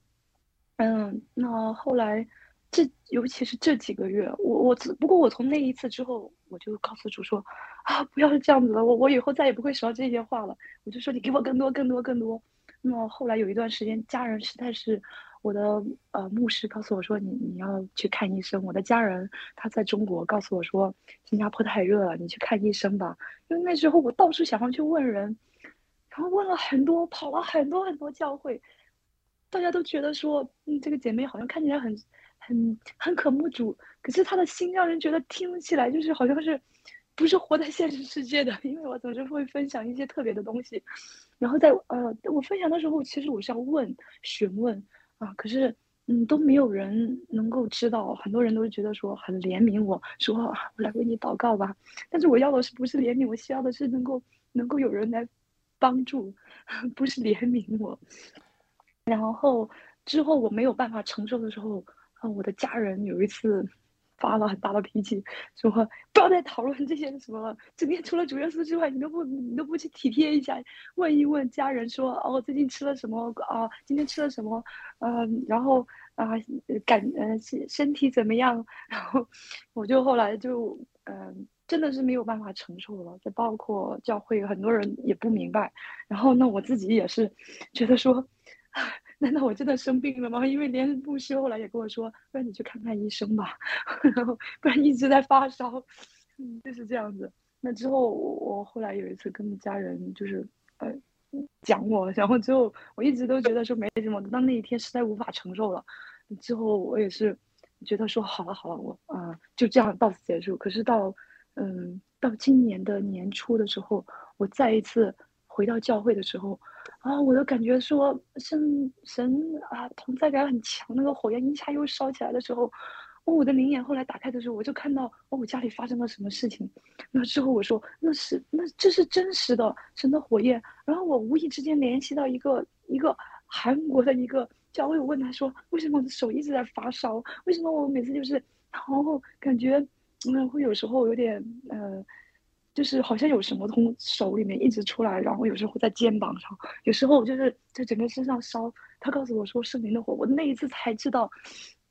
C: 嗯那后来。这尤其是这几个月，我我只不过我从那一次之后，我就告诉主说，啊，不要是这样子了，我我以后再也不会说这些话了。我就说你给我更多更多更多。那么后来有一段时间，家人实在是，我的呃牧师告诉我说，你你要去看医生。我的家人他在中国告诉我说，新加坡太热了，你去看医生吧。因为那时候我到处想要去问人，然后问了很多，跑了很多很多教会，大家都觉得说，嗯，这个姐妹好像看起来很。很很渴慕主，可是他的心让人觉得听起来就是好像是，不是活在现实世界的。因为我总是会分享一些特别的东西，然后在呃我分享的时候，其实我是要问询问啊，可是嗯都没有人能够知道，很多人都觉得说很怜悯我，说我来为你祷告吧。但是我要的是不是怜悯？我需要的是能够能够有人来帮助，不是怜悯我。然后之后我没有办法承受的时候。我的家人有一次发了很大的脾气，说不要再讨论这些什么了。今天除了主耶稣之外，你都不你都不去体贴一下，问一问家人说哦，最近吃了什么啊？今天吃了什么？嗯，然后啊，感呃身体怎么样？然后我就后来就嗯，真的是没有办法承受了。就包括教会很多人也不明白，然后那我自己也是觉得说。难道我真的生病了吗？因为连牧师后来也跟我说，不然你去看看医生吧，然后不然一直在发烧，嗯，就是这样子。那之后我后来有一次跟家人就是呃讲我，然后之后我一直都觉得说没什么，当那一天实在无法承受了，之后我也是觉得说好了好了，我啊就这样到此结束。可是到嗯到今年的年初的时候，我再一次回到教会的时候。啊，我就感觉说，神神啊，同在感很强，那个火焰一下又烧起来的时候，哦，我的灵眼后来打开的时候，我就看到哦，我家里发生了什么事情。那之后我说那是那这是真实的神的火焰。然后我无意之间联系到一个一个韩国的一个教会，我问他说为什么我的手一直在发烧？为什么我每次就是然后感觉嗯会有时候有点呃。就是好像有什么从手里面一直出来，然后有时候会在肩膀上，有时候就是在整个身上烧。他告诉我说圣灵的火，我那一次才知道。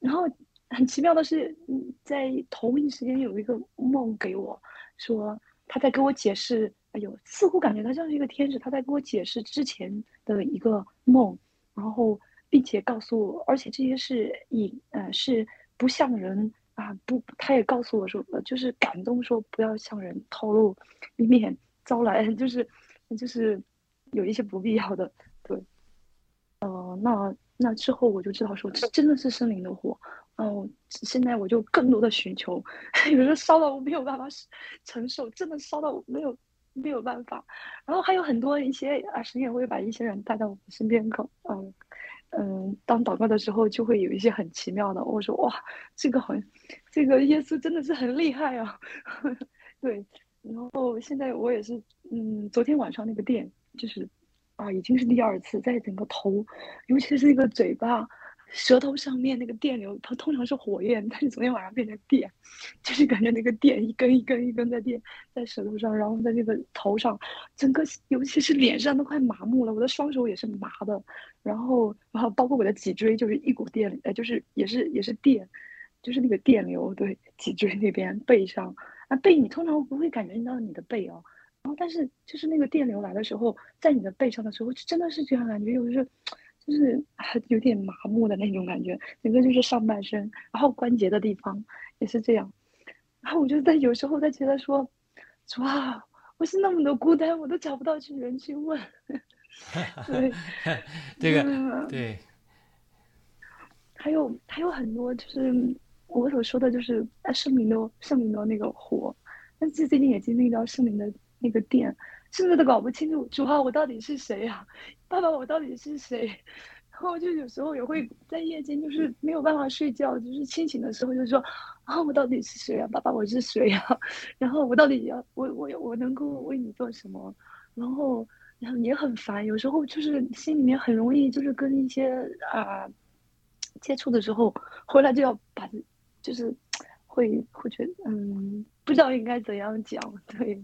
C: 然后很奇妙的是，在同一时间有一个梦给我，说他在给我解释，哎呦，似乎感觉他像是一个天使，他在给我解释之前的一个梦，然后并且告诉我，而且这些是以呃是不像人。啊不，他也告诉我说，就是感动说不要向人透露，以免 招来就是就是有一些不必要的。对，呃，那那之后我就知道说，这真的是森林的火。嗯，现在我就更多的寻求，有时候烧到我没有办法承受，真的烧到我没有没有办法。然后还有很多一些啊，神也会把一些人带到我们身边口，嗯。嗯，当祷告的时候就会有一些很奇妙的。我说哇，这个好像，这个耶稣真的是很厉害啊。对，然后现在我也是，嗯，昨天晚上那个电就是，啊，已经是第二次，在整个头，尤其是那个嘴巴。舌头上面那个电流，它通常是火焰，但是昨天晚上变成电，就是感觉那个电一根一根一根在电在舌头上，然后在那个头上，整个尤其是脸上都快麻木了，我的双手也是麻的，然后然后包括我的脊椎就是一股电，呃，就是也是也是电，就是那个电流，对，脊椎那边背上，啊背你通常不会感觉到你的背哦，然后但是就是那个电流来的时候，在你的背上的时候，就真的是这样感觉，就是。就是还有点麻木的那种感觉，整个就是上半身，然后关节的地方也是这样。然后我就在有时候在觉得说，哇，我是那么的孤单，我都找不到去人去问。对，
A: 这个对。
C: 还有还有很多，就是我所说的就是圣灵的圣灵的那个火，但是最近也经历到圣灵的那个电。甚至都搞不清楚主啊，我到底是谁呀？爸爸，我到底是谁？然后就有时候也会在夜间，就是没有办法睡觉，就是清醒的时候就说啊，我到底是谁呀？爸爸，我是谁呀？然后我到底要我我我能够为你做什么？然后然后也很烦，有时候就是心里面很容易就是跟一些啊接触的时候，回来就要把就是会会觉得嗯，不知道应该怎样讲，对。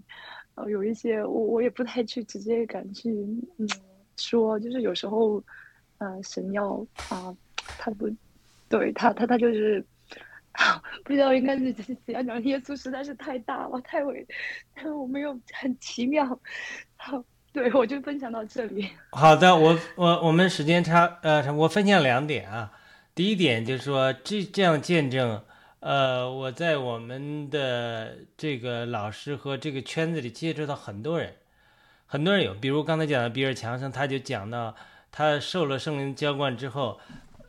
C: 呃，有一些我我也不太去直接敢去嗯说，就是有时候，呃，神要啊，他不，对他他他就是，不知道应该是怎样讲，耶稣实在是太大了，太伟，我没有很奇妙，好，对我就分享到这里。
A: 好的，我我我们时间差，呃，我分享两点啊，第一点就是说这这样见证。呃，我在我们的这个老师和这个圈子里接触到很多人，很多人有，比如刚才讲的比尔强生，他就讲到他受了圣灵浇灌之后，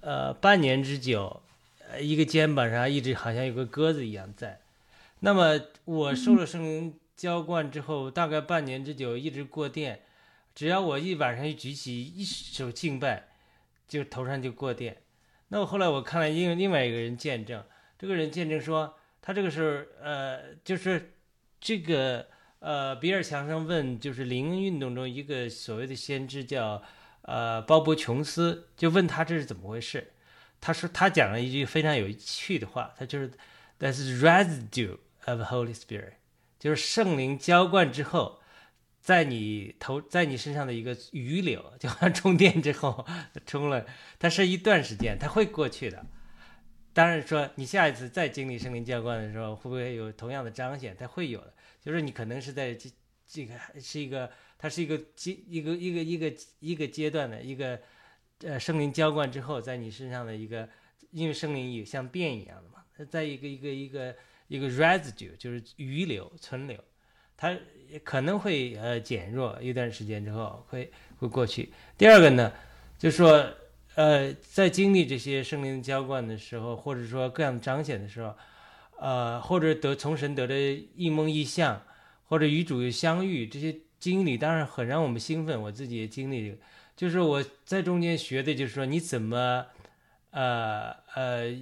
A: 呃，半年之久，呃，一个肩膀上一直好像有个鸽子一样在。那么我受了圣灵浇灌之后，大概半年之久一直过电，只要我一晚上一举起一手敬拜，就头上就过电。那我后来我看了另另外一个人见证。这个人见证说，他这个是呃，就是这个呃，比尔强生问，就是灵运动中一个所谓的先知叫呃鲍勃琼斯，就问他这是怎么回事。他说他讲了一句非常有趣的话，他就是 "That's residue of Holy Spirit"，就是圣灵浇灌之后，在你头在你身上的一个余留，就像充电之后 充了，它是一段时间，它会过去的。当然说，你下一次再经历圣灵浇灌的时候，会不会有同样的彰显？它会有的，就是你可能是在这这个是一个，它是一个阶一个一个一个一个阶段的一个，呃，圣灵浇灌之后，在你身上的一个，因为圣灵也像电一样的嘛，它在一个一个一个一个 residue，就是余留存留，它可能会呃减弱一段时间之后会会过去。第二个呢，就是说。呃，在经历这些圣灵浇灌的时候，或者说各样彰显的时候，呃，或者得从神得的一梦一象，或者与主相遇，这些经历当然很让我们兴奋。我自己也经历这个，就是我在中间学的，就是说你怎么，呃呃，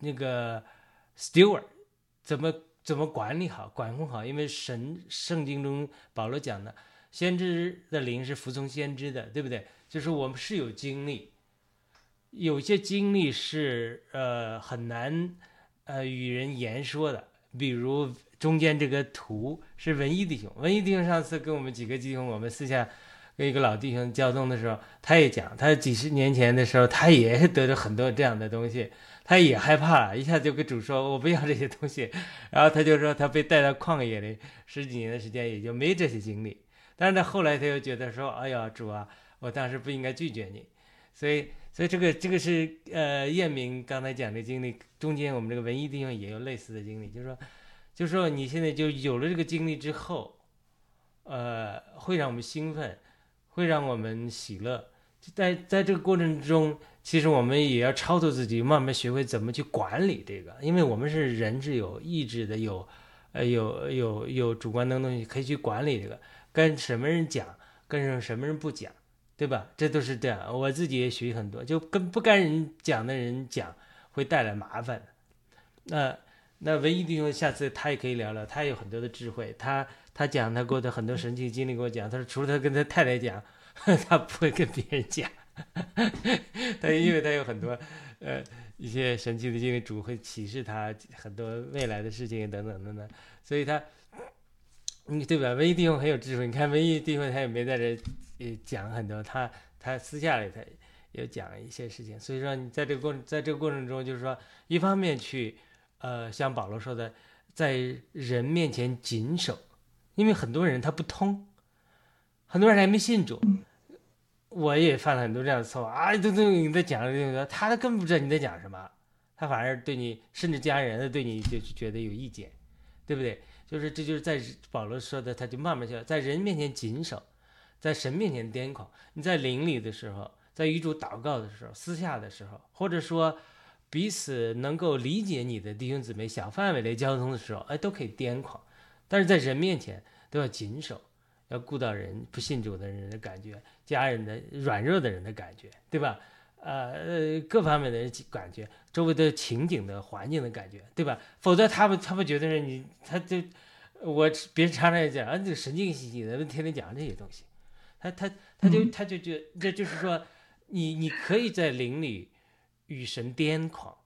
A: 那个 steward，怎么怎么管理好、管控好？因为神圣经中保罗讲的，先知的灵是服从先知的，对不对？就是我们是有经历，有些经历是呃很难呃与人言说的，比如中间这个图是文艺弟兄，文艺弟兄上次跟我们几个弟兄，我们私下跟一个老弟兄交通的时候，他也讲，他几十年前的时候，他也得了很多这样的东西，他也害怕，一下就跟主说我不要这些东西，然后他就说他被带到旷野里十几年的时间，也就没这些经历，但是他后来他又觉得说，哎呀主啊。我当时不应该拒绝你，所以，所以这个这个是呃，燕明刚才讲的经历，中间我们这个文艺弟兄也有类似的经历，就是说，就是说你现在就有了这个经历之后，呃，会让我们兴奋，会让我们喜乐，在在这个过程中，其实我们也要超脱自己，慢慢学会怎么去管理这个，因为我们是人是有意志的，有呃有有有主观能东西可以去管理这个，跟什么人讲，跟什么人不讲。对吧？这都是这样，我自己也学很多，就跟不该人讲的人讲，会带来麻烦。那那文艺弟兄下次他也可以聊聊，他有很多的智慧。他他讲他过的很多神奇经历，给我讲。他说除了他跟他太太讲，他不会跟别人讲。他因为他有很多呃一些神奇的经历，主会启示他很多未来的事情等等等等，所以他。你对吧？文艺弟兄很有智慧。你看文艺弟兄他也没在这呃讲很多，他他私下里他也讲一些事情。所以说你在这个过在这个过程中，就是说一方面去呃像保罗说的，在人面前谨守，因为很多人他不通，很多人还没信主。我也犯了很多这样的错误啊！都都你在讲这个，他根本不知道你在讲什么，他反而对你甚至家人对你就觉得有意见，对不对？就是，这就是在保罗说的，他就慢慢就在人面前谨守，在神面前癫狂。你在灵里的时候，在与主祷告的时候，私下的时候，或者说彼此能够理解你的弟兄姊妹小范围的交通的时候，哎，都可以癫狂。但是在人面前都要谨守，要顾到人不信主的人的感觉，家人的软弱的人的感觉，对吧？呃，各方面的感觉，周围的情景的环境的感觉，对吧？否则他们他们觉得是你，他就我别人常常也讲啊，这神经兮兮的，天天讲这些东西，他他他就他就觉这就是说，你你可以在灵里与神癫狂，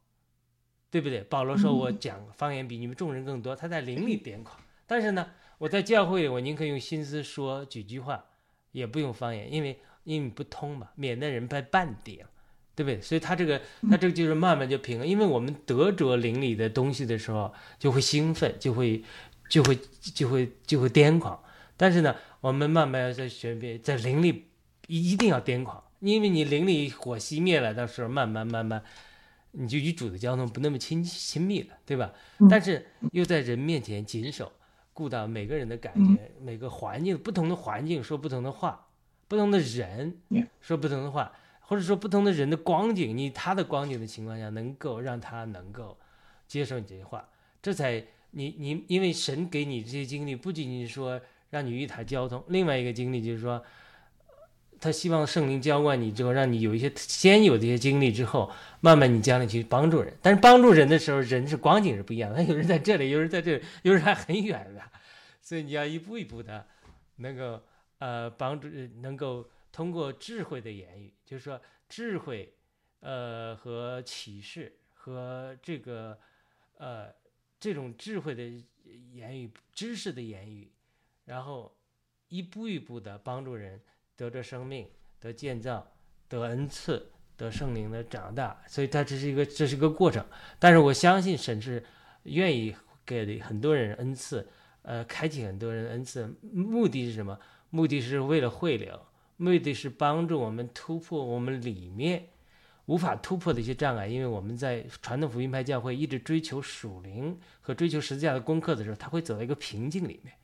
A: 对不对？保罗说我讲方言比你们众人更多，他在灵里癫狂，但是呢，我在教会里我宁可用心思说几句话，也不用方言，因为因为不通嘛，免得人被半点。对不对？所以他这个，他这个就是慢慢就平衡，因为我们得着灵里的东西的时候，就会兴奋，就会，就会，就会，就会癫狂。但是呢，我们慢慢要在学别在灵里一定要癫狂，因为你灵里火熄灭了，到时候慢慢慢慢，你就与主的交通不那么亲亲密了，对吧？但是又在人面前谨守，顾到每个人的感觉，每个环境不同的环境说不同的话，不同的人说不同的话。或者说不同的人的光景，你他的光景的情况下，能够让他能够接受你这些话，这才你你因为神给你这些经历，不仅仅是说让你与他交通，另外一个经历就是说，他希望圣灵浇灌你之后，让你有一些先有这些经历之后，慢慢你将来去帮助人。但是帮助人的时候，人是光景是不一样的，有人在这里，有人在这里，有人还很远的，所以你要一步一步的，能够呃帮助，能够。通过智慧的言语，就是说智慧，呃，和启示和这个，呃，这种智慧的言语、知识的言语，然后一步一步的帮助人得着生命、得建造、得恩赐、得圣灵的长大。所以，它这是一个，这是一个过程。但是，我相信神是愿意给很多人恩赐，呃，开启很多人恩赐。目的是什么？目的是为了汇流。目的是帮助我们突破我们里面无法突破的一些障碍，因为我们在传统福音派教会一直追求属灵和追求十字架的功课的时候，他会走到一个瓶颈里面。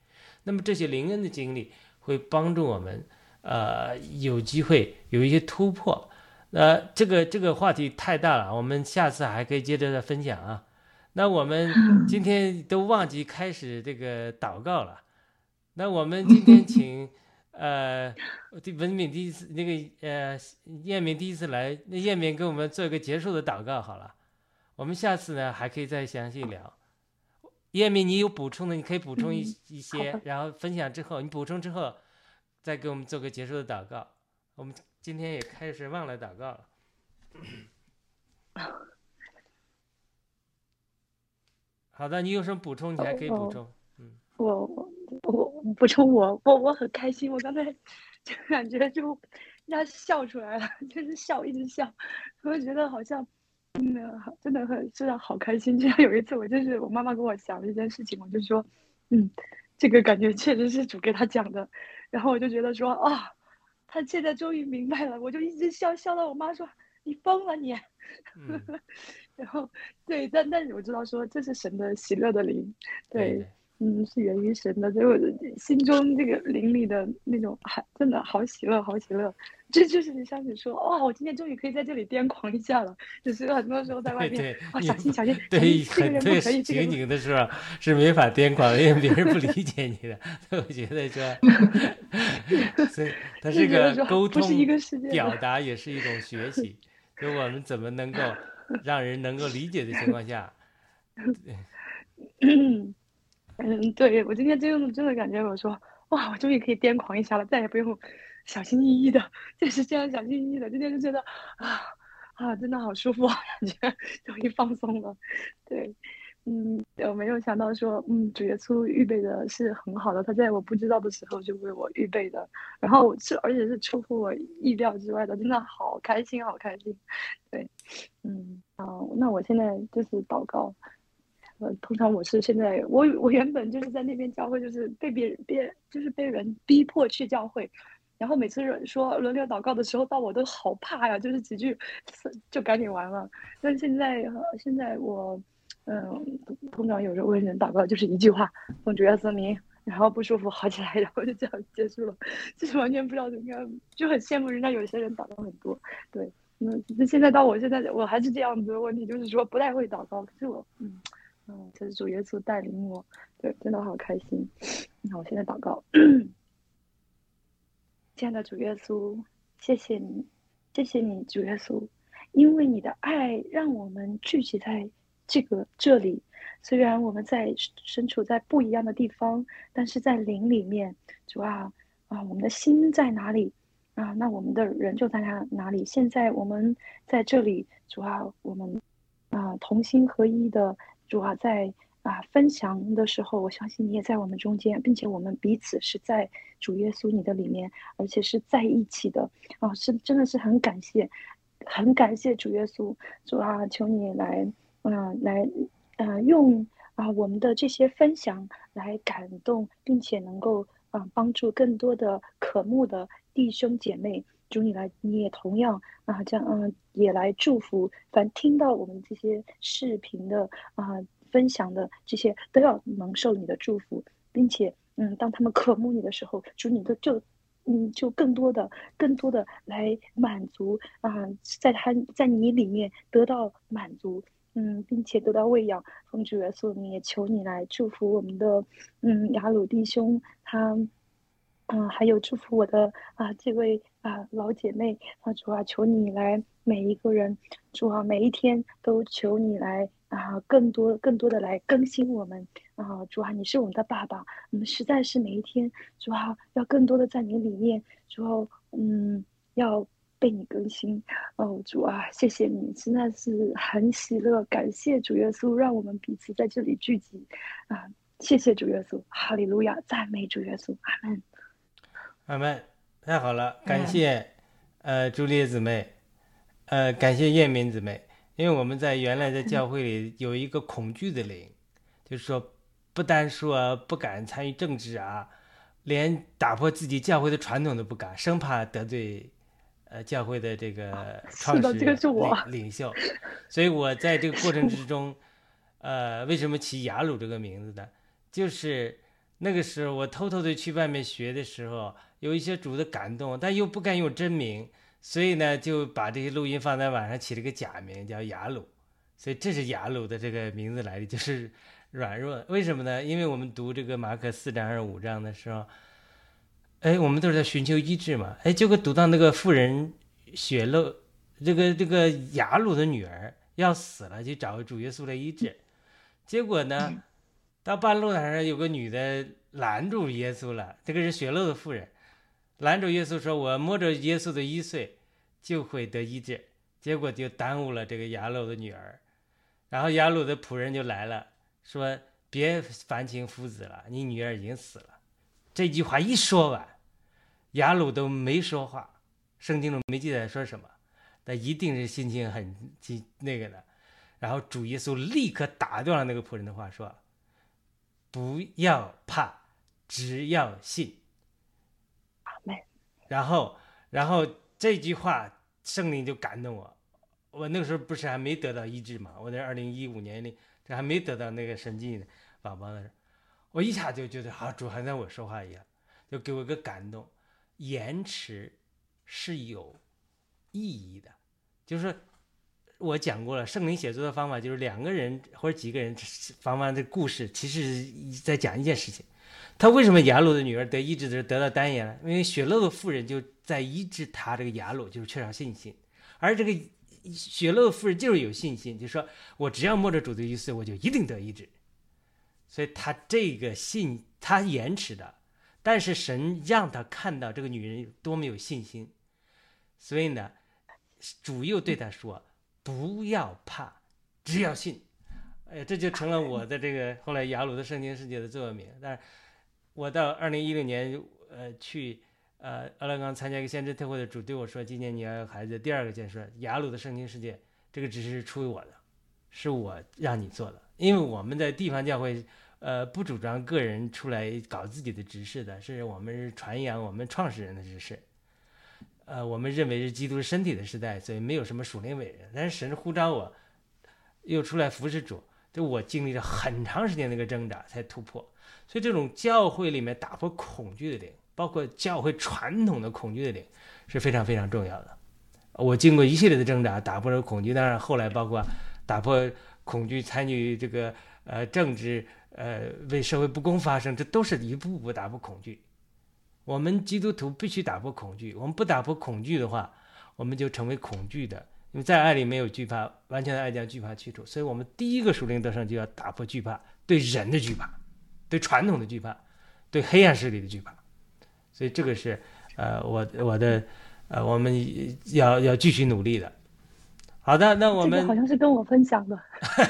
A: 那么这些灵恩的经历会帮助我们，呃，有机会有一些突破。那这个这个话题太大了，我们下次还可以接着再分享啊。那我们 今天都忘记开始这个祷告了，那我们今天请。呃，第文敏第一次那个呃，燕明第一次来，那燕明给我们做一个结束的祷告好了。我们下次呢还可以再详细聊。叶明，你有补充的，你可以补充一一些，然后分享之后，你补充之后，再给我们做个结束的祷告。我们今天也开始忘了祷告了。好的，你有什么补充？你还可以补充。嗯，
C: 我我我补充我我我很开心，我刚才 就感觉就要笑出来了，就是笑一直笑，我觉得好像。嗯，真的很，真的好开心。就像有一次，我就是我妈妈跟我讲了一件事情，我就说，嗯，这个感觉确实是主给他讲的。然后我就觉得说，啊，他现在终于明白了。我就一直笑笑到我妈说，你疯了你。然后，对，但但是我知道说这是神的喜乐的灵，对。嗯，是源于神的，所以我的心中这个灵里的那种，还真的好喜乐，好喜乐。这就是你上次说，哇，我今天终于可以在这里癫狂一下了。就是很多时候在外面，啊，小心小心，
A: 对，
C: 这个人不可以。
A: 情景的时候是没法癫狂的，因为别人不理解你的。我觉得说，所以它是个沟通，表达也是一种学习。就我们怎么能够让人能够理解的情况下，
C: 对。嗯，对我今天真的真的感觉，我说哇，我终于可以癫狂一下了，再也不用小心翼翼的，就是这样小心翼翼的。今天就觉得啊啊，真的好舒服，感觉终于放松了。对，嗯，我没有想到说，嗯，主耶稣预备的是很好的，他在我不知道的时候就为我预备的，然后是而且是出乎我意料之外的，真的好开心，好开心。对，嗯，好，那我现在就是祷告。呃，通常我是现在，我我原本就是在那边教会，就是被别人别就是被人逼迫去教会，然后每次说轮流祷告的时候，到我都好怕呀，就是几句就赶紧完了。但现在现在我，嗯，通常有时候为人祷告就是一句话，奉主耶稣名，然后不舒服好起来，然后就这样结束了，就是完全不知道怎么样，就很羡慕人家有些人祷告很多。对，那那现在到我现在我还是这样子的问题，就是说不太会祷告，可是我嗯。嗯，这是主耶稣带领我，对，真的好开心。那我现在祷告，亲爱的主耶稣，谢谢你，谢谢你，主耶稣，因为你的爱让我们聚集在这个这里。虽然我们在身处在不一样的地方，但是在灵里面，主啊啊，我们的心在哪里啊？那我们的人就在哪哪里？现在我们在这里，主啊，我们啊同心合一的。主啊，在啊分享的时候，我相信你也在我们中间，并且我们彼此是在主耶稣你的里面，而且是在一起的啊，是真的是很感谢，很感谢主耶稣，主啊，求你来，嗯，来，嗯，用啊我们的这些分享来感动，并且能够啊帮助更多的渴慕的弟兄姐妹。主你来，你也同样啊，这样嗯，也来祝福。凡听到我们这些视频的啊，分享的这些，都要蒙受你的祝福，并且嗯，当他们渴慕你的时候，主你的就嗯，就更多的、更多的来满足啊，在他在你里面得到满足，嗯，并且得到喂养。奉主耶稣，你也求你来祝福我们的嗯雅鲁弟兄，他。嗯，还有祝福我的啊，这位啊老姐妹啊，主啊，求你来每一个人，主啊，每一天都求你来啊，更多更多的来更新我们。啊，主啊，你是我们的爸爸，我们实在是每一天，主啊，要更多的在你里面，主啊，嗯，要被你更新。哦，主啊，谢谢你，实在是很喜乐，感谢主耶稣，让我们彼此在这里聚集。啊，谢谢主耶稣，哈利路亚，赞美主耶稣，阿门。
A: 阿门，太好了，感谢，呃，朱丽叶姊妹，呃，感谢燕明姊妹，因为我们在原来的教会里有一个恐惧的灵，就是说，不单说不敢参与政治啊，连打破自己教会的传统都不敢，生怕得罪，呃，教会的这个创始
C: 人
A: 领袖，所以我在这个过程之中，呃，为什么起雅鲁这个名字呢？就是那个时候我偷偷的去外面学的时候。有一些主的感动，但又不敢用真名，所以呢就把这些录音放在网上，起了个假名叫雅鲁，所以这是雅鲁的这个名字来的，就是软弱。为什么呢？因为我们读这个马可四章还是五章的时候，哎，我们都是在寻求医治嘛，哎，结果读到那个妇人血漏，这个这个雅鲁的女儿要死了，去找主耶稣来医治。结果呢，到半路上有个女的拦住耶稣了，这个是血漏的妇人，拦住耶稣说：“我摸着耶稣的衣穗就会得医治。”结果就耽误了这个雅鲁的女儿。然后雅鲁的仆人就来了，说：“别烦请夫子了，你女儿已经死了。”这句话一说完，雅鲁都没说话。圣经中没记载说什么，但一定是心情很激那个的。然后主耶稣立刻打断了那个仆人的话，说：“不要怕，只要信。”然后，然后这句话圣灵就感动我。我那时候不是还没得到医治嘛？我在二零一五年里，这还没得到那个神迹呢宝宝呢，我一下就觉得好，主还在我说话一样，就给我一个感动。延迟是有意义的，就是。我讲过了，圣灵写作的方法就是两个人或者几个人方法的故事，其实在讲一件事情。他为什么雅鲁的女儿得医治的时候得到单眼了？因为血漏的妇人就在医治他这个雅鲁，就是缺少信心。而这个血漏的妇人就是有信心，就说我只要摸着主的意思，我就一定得医治。所以他这个信他延迟的，但是神让他看到这个女人有多么有信心，所以呢，主又对他说。不要怕，只要信，哎，这就成了我的这个后来雅鲁的圣经世界的座右铭。但是，我到二零一六年，呃，去呃阿拉冈参加一个先知特会的主对我说：“今年你要有孩子。”第二个建说雅鲁的圣经世界，这个只是出于我的，是我让你做的。因为我们在地方教会，呃，不主张个人出来搞自己的执事的，是我们是传扬我们创始人的执事。呃，我们认为是基督身体的时代，所以没有什么属灵伟人。但是神呼召我，又出来服侍主，就我经历了很长时间的一个挣扎才突破。所以这种教会里面打破恐惧的灵，包括教会传统的恐惧的灵，是非常非常重要的。我经过一系列的挣扎，打破了恐惧。当然后来包括打破恐惧，参与这个呃政治，呃为社会不公发声，这都是一步步打破恐惧。我们基督徒必须打破恐惧。我们不打破恐惧的话，我们就成为恐惧的。因为在爱里没有惧怕，完全的爱将惧怕去除。所以，我们第一个属灵得胜就要打破惧怕，对人的惧怕，对传统的惧怕，对黑暗势力的惧怕。所以，这个是呃，我我的呃，我们要要继续努力的。好的，那我们
C: 好像是跟我分享的，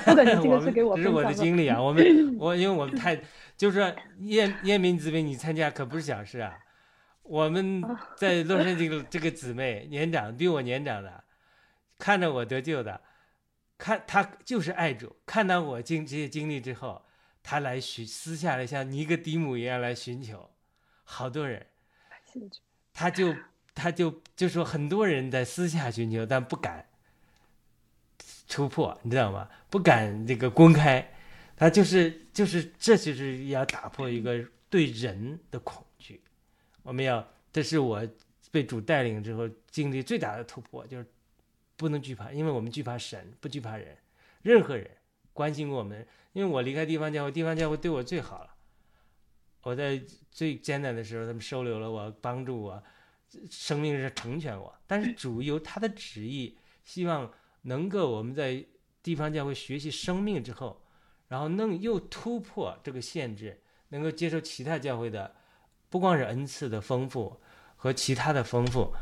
C: 我感觉这个是给我分享的。这
A: 是我的经历啊，我们我因为我们太就是燕燕民姊妹，你参加可不是小事啊。我们在洛杉矶这个姊妹 年长，比我年长的，看着我得救的，看她就是爱主，看到我经这些经历之后，她来寻私下来像尼格迪姆一样来寻求，好多人，他就他就就说很多人在私下寻求，但不敢突破，你知道吗？不敢这个公开，他就是就是这就是要打破一个对人的恐。我们要，这是我被主带领之后经历最大的突破，就是不能惧怕，因为我们惧怕神，不惧怕人，任何人关心我们。因为我离开地方教会，地方教会对我最好了。我在最艰难的时候，他们收留了我，帮助我，生命是成全我。但是主有他的旨意，希望能够我们在地方教会学习生命之后，然后能又突破这个限制，能够接受其他教会的。不光是恩赐的丰富和其他的丰富，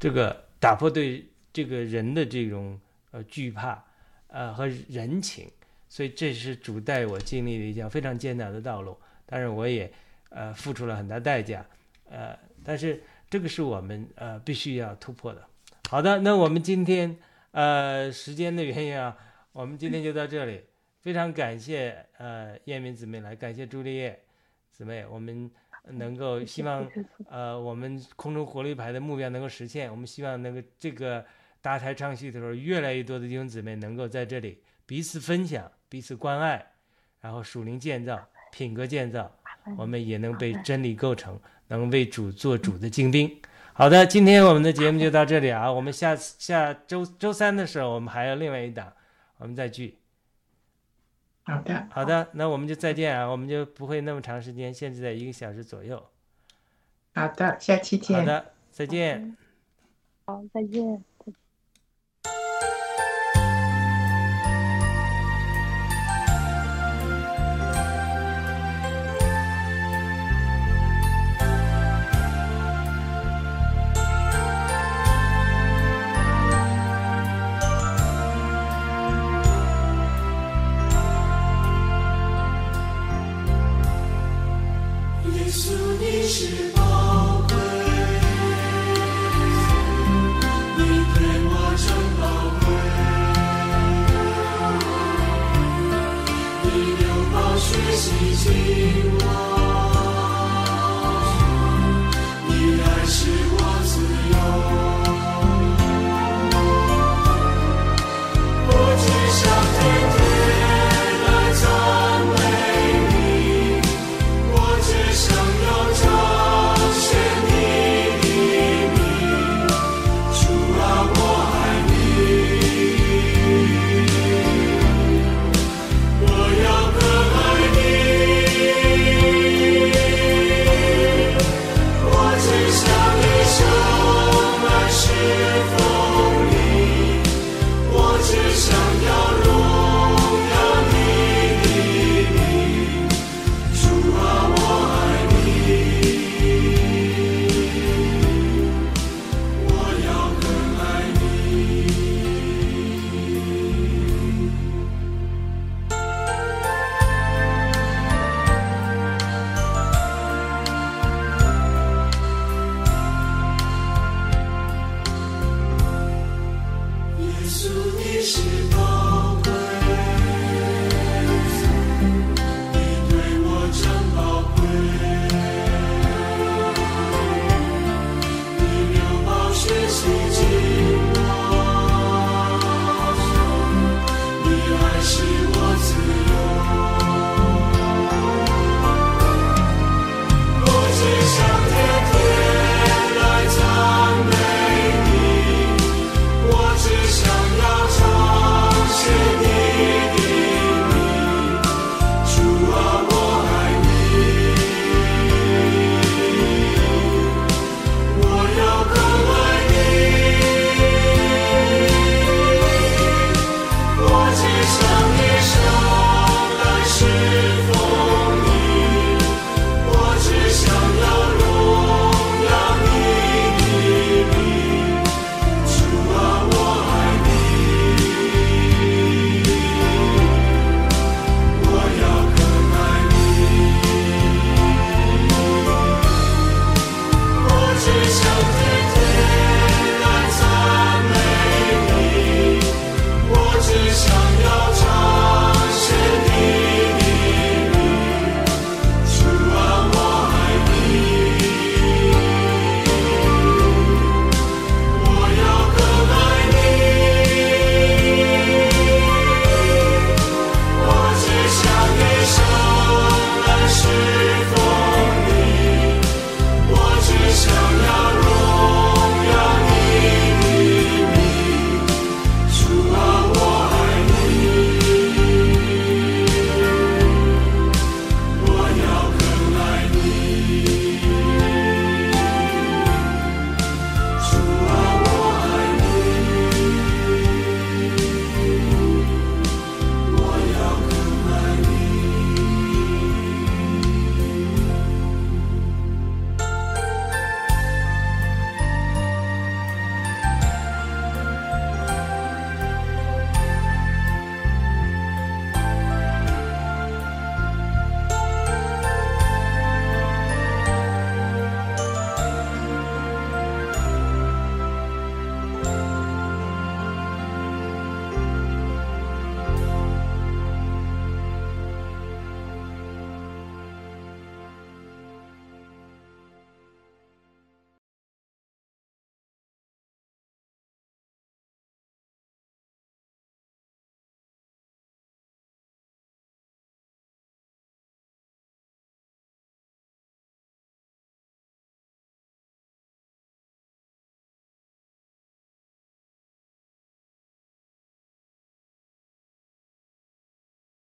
A: 这个打破对这个人的这种呃惧怕，呃和人情，所以这是主带我经历的一条非常艰难的道路。当然，我也呃付出了很大代价，呃，但是这个是我们呃必须要突破的。好的，那我们今天呃时间的原因啊，我们今天就到这里。非常感谢呃燕明姊妹来，感谢朱丽叶姊妹，我们。能够希望，呃，我们空中活力牌的目标能够实现。我们希望能够这个搭台唱戏的时候，越来越多的弟兄姊妹能够在这里彼此分享、彼此关爱，然后属灵建造、品格建造，我们也能被真理构成，能为主做主的精兵。好的，今天我们的节目就到这里啊，我们下次下周周三的时候，我们还有另外一档，我们再聚。
B: 好的，
A: 好的，那我们就再见啊，我们就不会那么长时间，限制在一个小时左右。
B: 好的，下期见。
A: 好的，再见。
C: 好，再见。